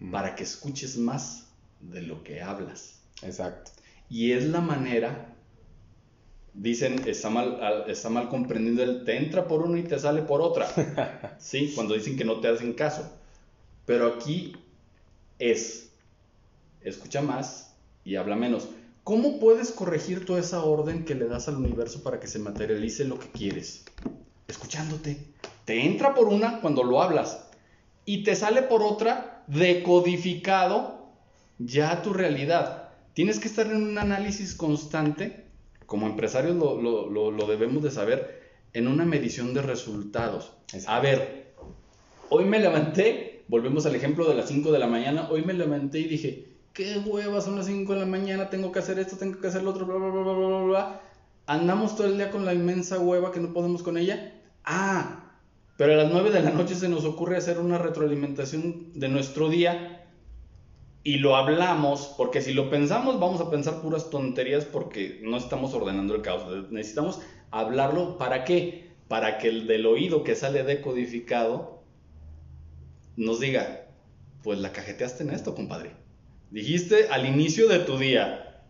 Mm. Para que escuches más de lo que hablas. Exacto. Y es la manera, dicen, está mal, al- está mal comprendido el te entra por uno y te sale por otra. Sí, cuando dicen que no te hacen caso. Pero aquí es, escucha más y habla menos. ¿Cómo puedes corregir toda esa orden que le das al universo para que se materialice lo que quieres? Escuchándote. Te entra por una cuando lo hablas y te sale por otra decodificado ya tu realidad. Tienes que estar en un análisis constante, como empresarios lo, lo- lo- lo debemos de saber, en una medición de resultados. A ver, hoy me levanté, volvemos al ejemplo de las 5 de la mañana, hoy me levanté y dije, qué hueva, son las 5 de la mañana, tengo que hacer esto, tengo que hacer lo otro, bla, bla, bla, bla, bla, bla. Andamos todo el día con la inmensa hueva que no podemos con ella. Ah, pero a las 9 de la noche se nos ocurre hacer una retroalimentación de nuestro día y lo hablamos, porque si lo pensamos vamos a pensar puras tonterías porque no estamos ordenando el caos. Necesitamos hablarlo, ¿para qué? Para que el del oído que sale decodificado nos diga, pues la cajeteaste en esto, compadre. Dijiste al inicio de tu día,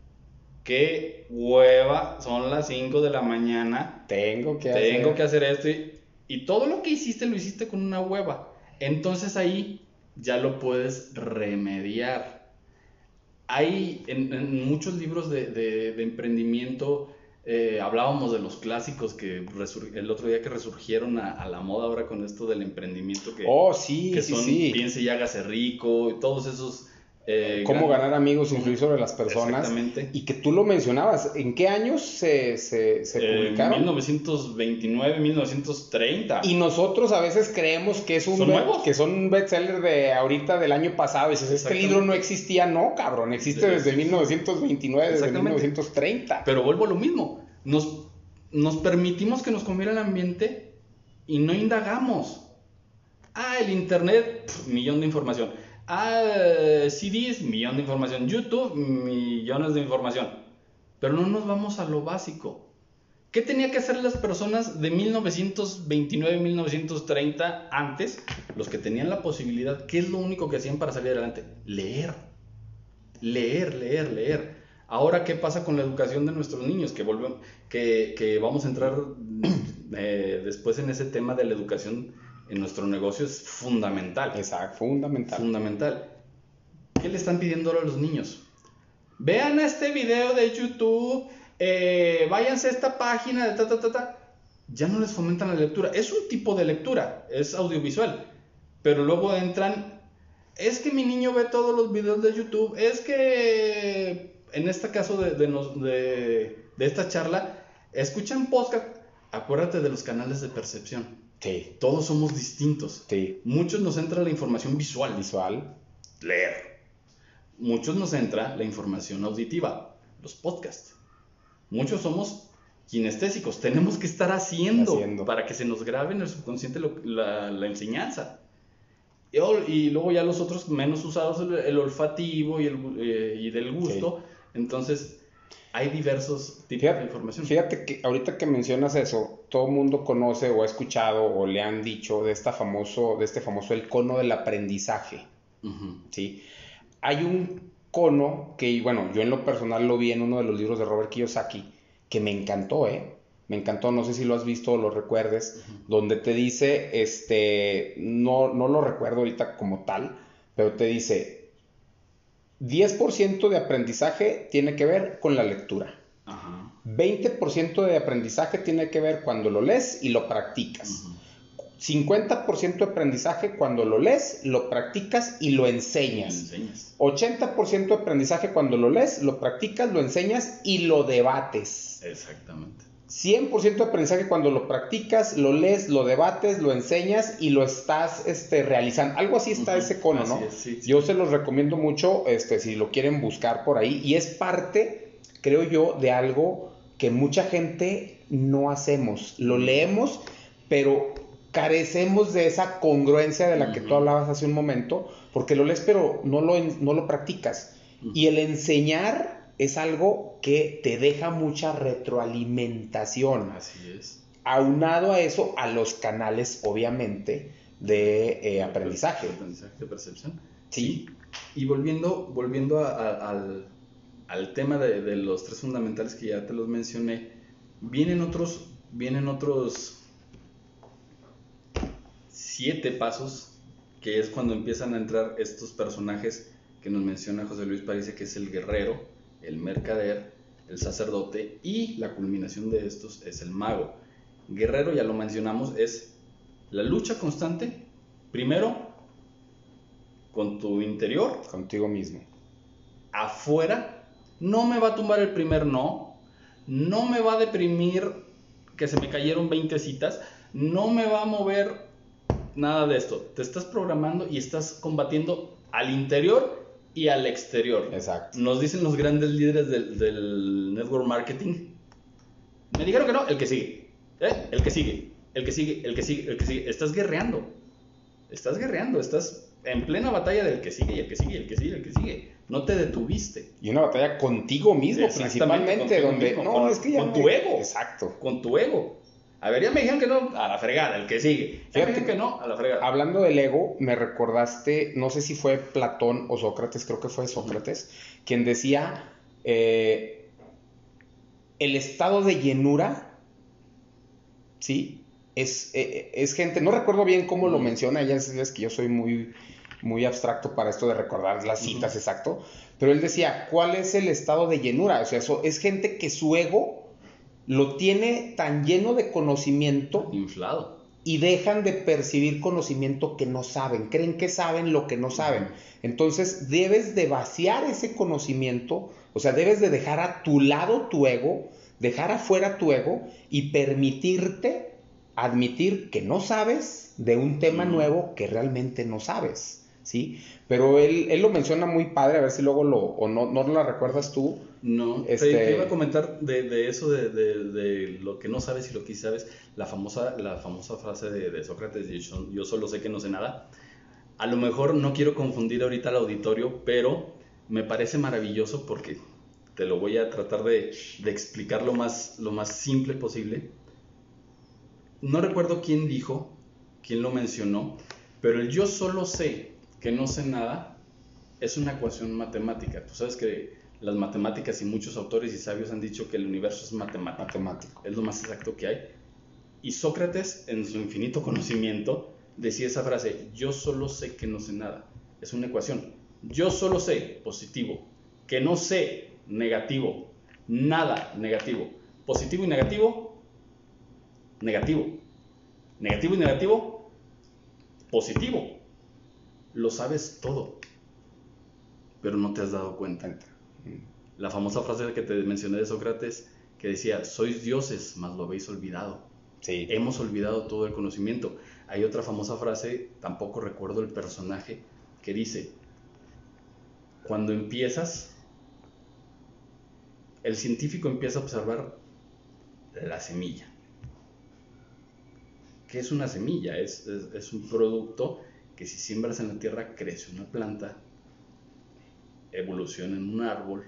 qué hueva, son las 5 de la mañana, Tengo que tengo hacer- que hacer esto y, y todo lo que hiciste lo hiciste con una hueva. Entonces ahí ya lo puedes remediar. Hay en, en muchos libros de, de- de emprendimiento, eh, hablábamos de los clásicos que el otro día que resurgieron a, a la moda ahora con esto del emprendimiento que, Oh, sí, que sí, son sí. piense y hágase rico y todos esos... eh, Cómo gran- ganar amigos, influir sobre las personas. Exactamente. Y que tú lo mencionabas. ¿En qué años se, se, se Eh, publicaron? 1929, 1930. Y nosotros a veces creemos que es un ¿Son nuevos? que son un bestseller de ahorita del año pasado. Y dices, este libro no existía, no, cabrón, existe De- desde 1929, desde Exactamente. 1930. Pero vuelvo a lo mismo. Nos, nos permitimos que nos comiera el ambiente y no indagamos. Ah, el internet, pf, millón de información. Ah, CDs, millón de información. YouTube, millones de información. Pero no nos vamos a lo básico. ¿Qué tenía que hacer las personas de 1929, 1930 antes? Los que tenían la posibilidad, ¿qué es lo único que hacían para salir adelante? Leer. Leer, leer, leer. Ahora, ¿qué pasa con la educación de nuestros niños? Que, volvemos, que, que vamos a entrar eh, después en ese tema de la educación en nuestro negocio es fundamental. Exacto, fundamental. Fundamental. ¿Qué le están pidiendo ahora a los niños? Vean este video de YouTube, eh, váyanse a esta página de ta, ta, ta, ta. ya no les fomentan la lectura. Es un tipo de lectura, es audiovisual, pero luego entran, es que mi niño ve todos los videos de YouTube, es que en este caso de, de, de esta charla, escuchan podcast, acuérdate de los canales de percepción. Sí. Todos somos distintos. Sí. Muchos nos entra la información visual. Visual. Leer. Muchos nos entra la información auditiva. Los podcasts. Muchos somos kinestésicos. Tenemos que estar haciendo, para que se nos grabe en el subconsciente la, enseñanza. Y, luego ya los otros menos usados, el, olfativo y, el, eh, y del gusto. Entonces, hay diversos tipos de información. Fíjate que ahorita que mencionas eso, todo el mundo conoce o ha escuchado o le han dicho de, esta famoso, de este famoso el cono del aprendizaje. ¿sí? Hay un cono que, bueno, yo en lo personal lo vi en uno de los libros de Robert Kiyosaki, que me encantó, ¿eh? Me encantó, no sé si lo has visto o lo recuerdes, donde te dice, este, no, no lo recuerdo ahorita como tal, pero te dice, 10% de aprendizaje tiene que ver con la lectura. 20% de aprendizaje tiene que ver cuando lo lees y lo practicas. 50% de aprendizaje cuando lo lees, lo practicas y lo enseñas. 80% de aprendizaje cuando lo lees, lo practicas, lo enseñas y lo debates. Exactamente. 100% de aprendizaje cuando lo practicas, lo lees, lo debates, lo enseñas y lo estás este, realizando. Algo así está ese cono, ¿no? Yo se los recomiendo mucho este, si lo quieren buscar por ahí. Y es parte, creo yo, de algo que mucha gente no hacemos. Lo leemos, pero carecemos de esa congruencia de la que tú hablabas hace un momento, porque lo lees, pero no lo, no lo practicas. Y el enseñar es algo que te deja mucha retroalimentación. Así es. Aunado a eso, a los canales, obviamente, de eh, aprendizaje. De aprendizaje, de percepción. Sí. Y volviendo, volviendo al, tema de, los tres fundamentales que ya te los mencioné, vienen otros, vienen otros siete pasos, que es cuando empiezan a entrar estos personajes que nos menciona José Luis Parece, que es el guerrero, el mercader, el sacerdote y la culminación de estos es el mago. Guerrero, ya lo mencionamos, es la lucha constante, primero con tu interior. Contigo mismo. Afuera, no me va a tumbar el primer no, no me va a deprimir que se me cayeron 20 citas, no me va a mover nada de esto. Te estás programando y estás combatiendo al interior y al exterior. Exacto. Nos dicen los grandes líderes del, network marketing. Me dijeron que no, el que sigue. ¿Eh? El que sigue. El que sigue, el que sigue, el que sigue. Estás guerreando. Estás guerreando, estás en plena batalla del que sigue y el que sigue y el que sigue y el que sigue. No te detuviste. Y una batalla contigo mismo, principalmente, donde no, con, es que con tu ego. Exacto. Con tu ego. A ver, ya me dijeron que no, a la fregada, el que sigue. Ya me dijeron que no, a la fregada. Hablando del ego, me recordaste, no sé si fue Platón o Sócrates, creo que fue Sócrates, quien decía, eh, el estado de llenura, ¿sí? Es, eh, es gente, no recuerdo bien cómo lo menciona, ella es que yo soy muy, muy abstracto para esto de recordar las citas exacto, pero él decía, ¿cuál es el estado de llenura? O sea, eso es gente que su ego lo tiene tan lleno de conocimiento. Inflado. Y dejan de percibir conocimiento que no saben, creen que saben lo que no saben. Entonces debes de vaciar ese conocimiento, o sea, debes de dejar a tu lado tu ego, dejar afuera tu ego y permitirte admitir que no sabes de un tema nuevo que realmente no sabes, ¿sí? Pero él, él, lo menciona muy padre, a ver si luego lo, o no, no lo recuerdas tú, no, este... te, iba a comentar de, eso, de, lo que no sabes y lo que sabes, la famosa, la famosa frase de, Sócrates, yo, yo, solo sé que no sé nada. A lo mejor no quiero confundir ahorita al auditorio, pero me parece maravilloso porque te lo voy a tratar de, explicar lo más, lo más simple posible. No recuerdo quién dijo, quién lo mencionó, pero el yo solo sé que no sé nada es una ecuación matemática. Tú sabes que las matemáticas y muchos autores y sabios han dicho que el universo es matemático. matemático. Es lo más exacto que hay. Y Sócrates, en su infinito conocimiento, decía esa frase, yo solo sé que no sé nada. Es una ecuación. Yo solo sé positivo, que no sé negativo, nada negativo. Positivo y negativo, negativo. Negativo y negativo, positivo. Lo sabes todo, pero no te has dado cuenta. La famosa frase que te mencioné de Sócrates, que decía, sois dioses, mas lo habéis olvidado. Sí. Hemos olvidado todo el conocimiento. Hay otra famosa frase, tampoco recuerdo el personaje, que dice, cuando empiezas, el científico empieza a observar la semilla. ¿Qué es una semilla? Es, es- es un producto que si siembras en la tierra crece una planta, evoluciona en un árbol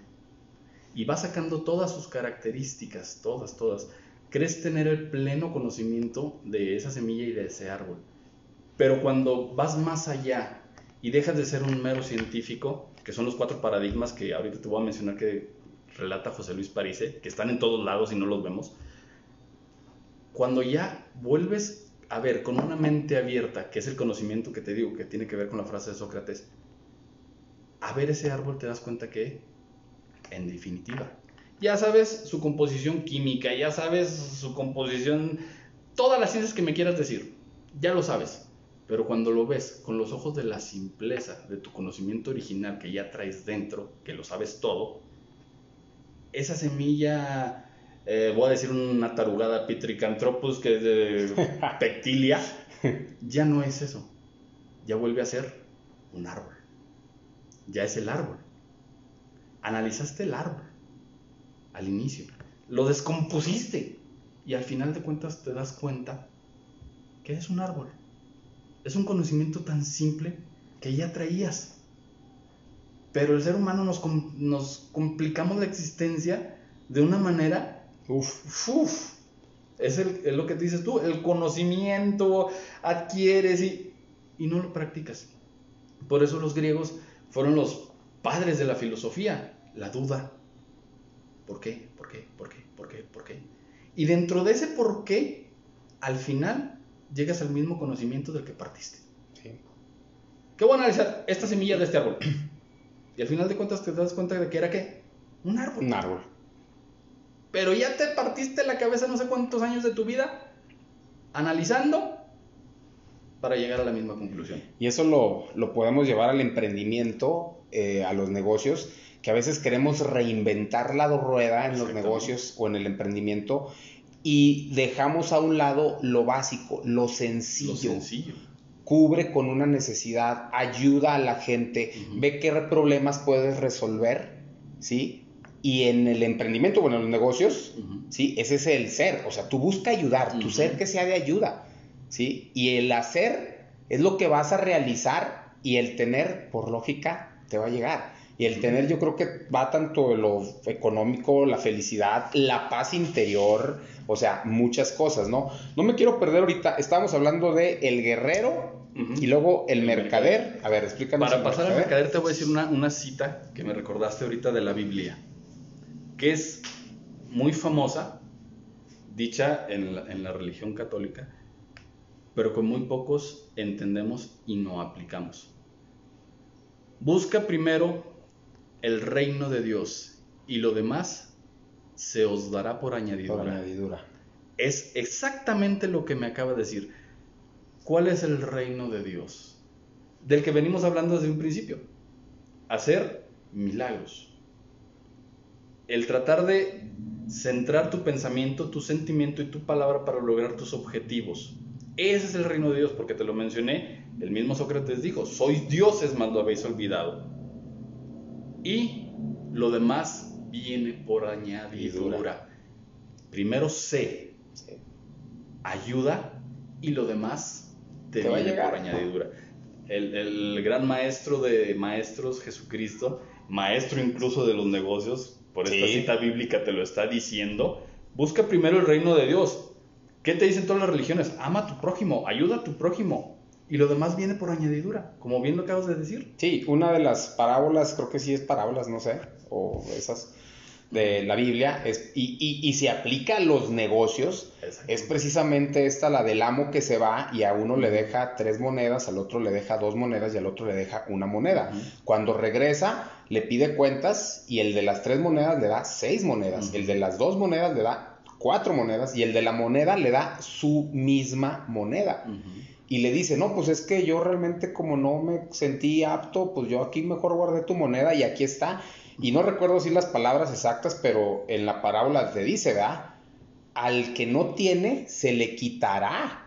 y va sacando todas sus características, todas, todas. Crees tener el pleno conocimiento de esa semilla y de ese árbol. Pero cuando vas más allá y dejas de ser un mero científico, que son los cuatro paradigmas que ahorita te voy a mencionar que relata José Luis Parise, que están en todos lados y no los vemos, cuando ya vuelves a ver con una mente abierta, que es el conocimiento que te digo, que tiene que ver con la frase de Sócrates, a ver ese árbol te das cuenta que, en definitiva, ya sabes su composición química, ya sabes su composición, todas las ciencias que me quieras decir, ya lo sabes. Pero cuando lo ves con los ojos de la simpleza, de tu conocimiento original que ya traes dentro, que lo sabes todo, esa semilla, eh, voy a decir una tarugada Pitricanthropus que es de pectilia, ya no es eso. Ya vuelve a ser un árbol. Ya es el árbol. Analizaste el árbol al inicio. Lo descompusiste. Y al final de cuentas te das cuenta que es un árbol. Es un conocimiento tan simple que ya traías. Pero el ser humano nos, nos complicamos la existencia de una manera Uf. Uf, es, el- es lo que te dices tú, el conocimiento adquieres y, y no lo practicas. Por eso los griegos fueron los padres de la filosofía, la duda. ¿Por qué? ¿Por qué? ¿Por qué? ¿Por qué? ¿Por qué? Y dentro de ese por qué, al final llegas al mismo conocimiento del que partiste. Sí. ¿Qué voy a analizar? Esta semilla de este árbol. Y al final de cuentas te das cuenta de que era qué? Un árbol. Un árbol. Pero ya te partiste la cabeza no sé cuántos años de tu vida analizando para llegar a la misma conclusión. Y eso lo, lo podemos llevar al emprendimiento, eh, a los negocios, que a veces queremos reinventar la rueda en los negocios o en el emprendimiento y dejamos a un lado lo básico, lo sencillo. Lo sencillo. Cubre con una necesidad, ayuda a la gente, ve qué problemas puedes resolver, ¿sí? Y en el emprendimiento, bueno, en los negocios. ¿sí? Ese es el ser, o sea, tú busca ayudar, tu ser que sea de ayuda, ¿sí? Y el hacer es lo que vas a realizar y el tener, por lógica, te va a llegar. Y el tener yo creo que va tanto de lo económico, la felicidad, la paz interior, o sea, muchas cosas, ¿no? No me quiero perder ahorita, estábamos hablando de el guerrero y luego el, El mercader. A ver, explícanos. Para pasar al mercader te voy a decir una, una cita que me recordaste ahorita de la Biblia, que es muy famosa, dicha en la, en la religión católica, pero que muy pocos entendemos y no aplicamos. Busca primero el reino de Dios y lo demás se os dará por añadidura. Es exactamente lo que me acaba de decir. ¿Cuál es el reino de Dios? Del que venimos hablando desde un principio. Hacer milagros. El tratar de centrar tu pensamiento, tu sentimiento y tu palabra para lograr tus objetivos. Ese es el reino de Dios, porque te lo mencioné. El mismo Sócrates dijo, sois dioses, mas lo habéis olvidado. Y lo demás viene por añadidura. Primero sé, Sí. ayuda y lo demás te, Te viene por añadidura. El, el gran maestro de maestros, Jesucristo, maestro incluso de los negocios, por esta Sí. cita bíblica te lo está diciendo, busca primero el reino de Dios. ¿Qué te dicen todas las religiones? Ama a tu prójimo, ayuda a tu prójimo. Y lo demás viene por añadidura, como bien lo acabas de decir. Sí, una de las parábolas, creo que sí es parábolas, no sé, o esas de la Biblia, es, y, y, y se aplica a los negocios, es precisamente esta, la del amo que se va y a uno le deja tres monedas, al otro le deja dos monedas y al otro le deja una moneda. Cuando regresa, le pide cuentas y el de las tres monedas le da seis monedas, el de las dos monedas le da cuatro monedas y el de la moneda le da su misma moneda. Y le dice, no, pues es que yo realmente como no me sentí apto, pues yo aquí mejor guardé tu moneda y aquí está. Y no recuerdo si las palabras exactas, pero en la parábola te dice, ¿verdad? Al que no tiene, se le quitará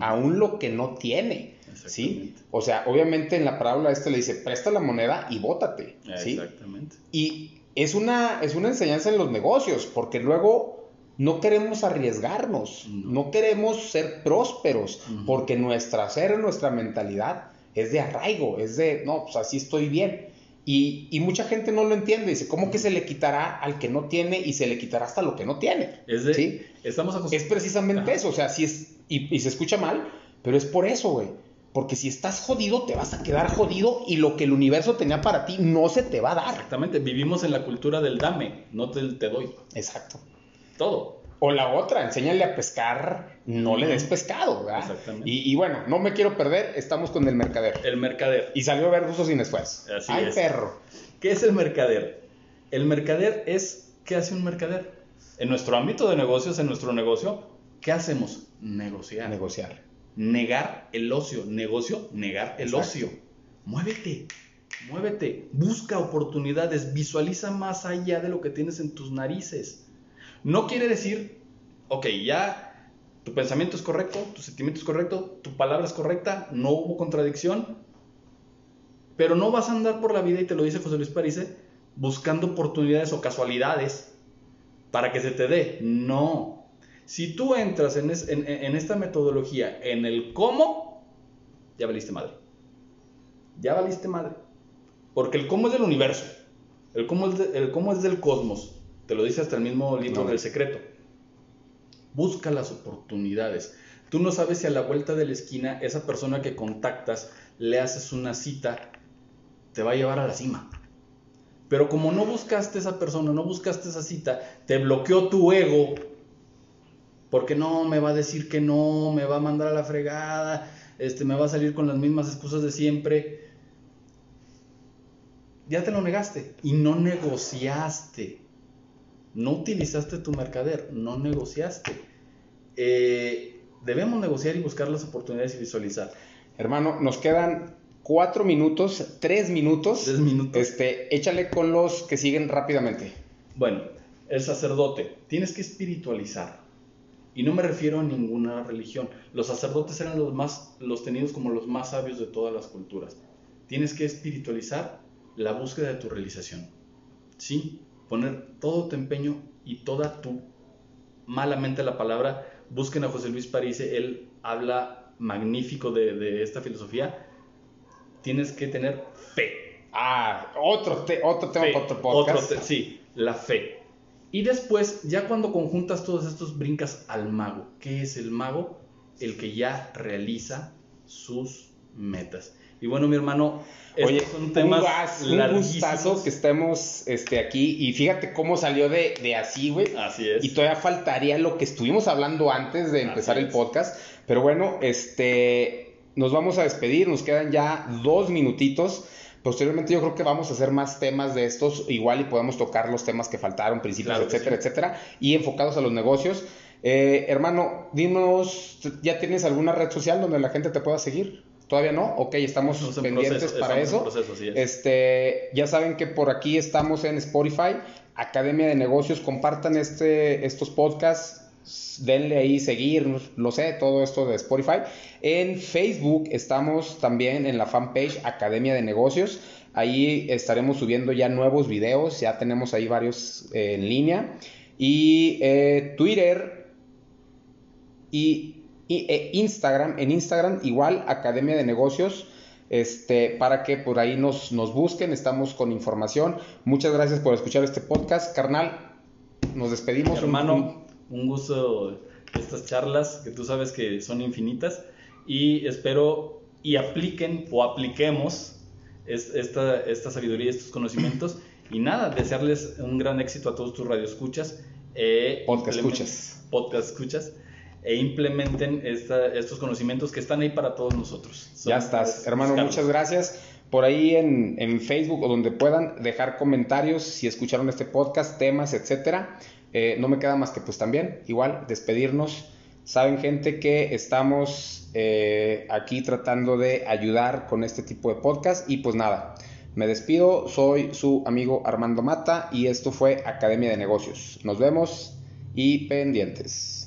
aún lo que no tiene. ¿Sí? O sea, obviamente en la parábola este le dice, presta la moneda y bótate. ¿sí? Exactamente. Y es una, es una enseñanza en los negocios, porque luego no queremos arriesgarnos, no, queremos ser prósperos, porque nuestra ser, nuestra mentalidad es de arraigo, es de, no, pues así estoy bien. Y, y, mucha gente no lo entiende. Dice, ¿cómo que se le quitará al que no tiene y se le quitará hasta lo que no tiene? Es, ¿sí? estamos es precisamente eso. O sea, si es, y, y se escucha mal, pero es por eso, güey. Porque si estás jodido, te vas a quedar jodido y lo que el universo tenía para ti no se te va a dar. Exactamente. Vivimos en la cultura del dame, no te, te doy. Exacto. Todo. O la otra, enséñale a pescar, no le des pescado, ¿verdad? Exactamente. Y, bueno, no me quiero perder, estamos con el mercader. El mercader. Y salió a ver gusto sin esfuerzo. Así Ay, es. perro. ¿Qué es el mercader? El mercader es, ¿qué hace un mercader? En nuestro ámbito de negocios, en nuestro negocio, ¿qué hacemos? Negociar. Negociar. Negar el ocio. Negocio, negar el Exacto. ocio. Muévete. Muévete. Busca oportunidades. Visualiza más allá de lo que tienes en tus narices. No quiere decir, ok, ya tu pensamiento es correcto, tu sentimiento es correcto, tu palabra es correcta, no hubo contradicción, pero no vas a andar por la vida, y te lo dice José Luis Parise, buscando oportunidades o casualidades para que se te dé. No. Si tú entras en, es- en- en esta metodología, en el cómo, ya valiste madre. Ya valiste madre. Porque el cómo es del universo. El cómo el cómo es del cosmos. Te lo dice hasta el mismo libro No. del secreto. Busca las oportunidades. Tú no sabes si a la vuelta de la esquina esa persona que contactas le haces una cita, te va a llevar a la cima. Pero como no buscaste esa persona, no buscaste esa cita, te bloqueó tu ego. Porque no, me va a decir que no, me va a mandar a la fregada, este, me va a salir con las mismas excusas de siempre. Ya te lo negaste y no negociaste. No utilizaste tu mercader, no negociaste. Eh, debemos negociar y buscar las oportunidades y visualizar. Hermano, nos quedan cuatro minutos, tres minutos. Tres minutos. Este, échale con los que siguen rápidamente. Bueno, el sacerdote, tienes que espiritualizar. Y no me refiero a ninguna religión. Los sacerdotes eran los más los tenidos como los más sabios de todas las culturas. Tienes que espiritualizar la búsqueda de tu realización. Sí, poner todo tu empeño y toda tu malamente la palabra. Busquen a José Luis Parise, él habla magnífico de, de esta filosofía. Tienes que tener fe. Ah, otro, te- otro tema Fe, para otro podcast. otro te- sí, la fe. Y después, ya cuando conjuntas todos estos, brincas al mago. ¿Qué es el mago? El que ya realiza sus metas. Y bueno, mi hermano, estos Oye, son un, temas un larguísimos. gustazo que estemos este, aquí. Y fíjate cómo salió de, de así, güey. Así es. Y todavía faltaría lo que estuvimos hablando antes de empezar el podcast. Pero bueno, este, nos vamos a despedir. Nos quedan ya dos minutitos. Posteriormente yo creo que vamos a hacer más temas de estos. Igual y podemos tocar los temas que faltaron, principios, Claro etcétera, sí. etcétera. Y enfocados a los negocios. Eh, hermano, dinos, ¿ya tienes alguna red social donde la gente te pueda seguir? ¿Todavía no? Ok, estamos Estamos en pendientes proceso, para eso. proceso, así es. Este, ya saben que por aquí estamos en Spotify, Academia de Negocios, compartan este, estos podcasts, denle ahí seguir, lo sé, todo esto de Spotify. En Facebook estamos también en la fanpage Academia de Negocios. Ahí estaremos subiendo ya nuevos videos, ya tenemos ahí varios eh, en línea. Y eh, Twitter y, y, e Instagram, en Instagram igual Academia de Negocios, este, para que por ahí nos, nos busquen, estamos con información. Muchas gracias por escuchar este podcast, carnal. Nos despedimos. Un- Hermano, un gusto estas charlas que tú sabes que son infinitas y espero y apliquen o apliquemos es- esta, esta sabiduría, estos conocimientos y nada, desearles un gran éxito a todos tus radioescuchas. Eh, Podcast escuchas. Podcast escuchas e implementen esta- estos conocimientos que están ahí para todos nosotros. Ya estás, es- hermano, buscarlos. muchas gracias. Por ahí en, en Facebook o donde puedan dejar comentarios si escucharon este podcast, temas, etcétera. Eh, no me queda más que pues también, igual, despedirnos. Saben gente que estamos eh, aquí tratando de ayudar con este tipo de podcast y pues nada, me despido, soy su amigo Armando Mata y esto fue Academia de Negocios. Nos vemos y pendientes.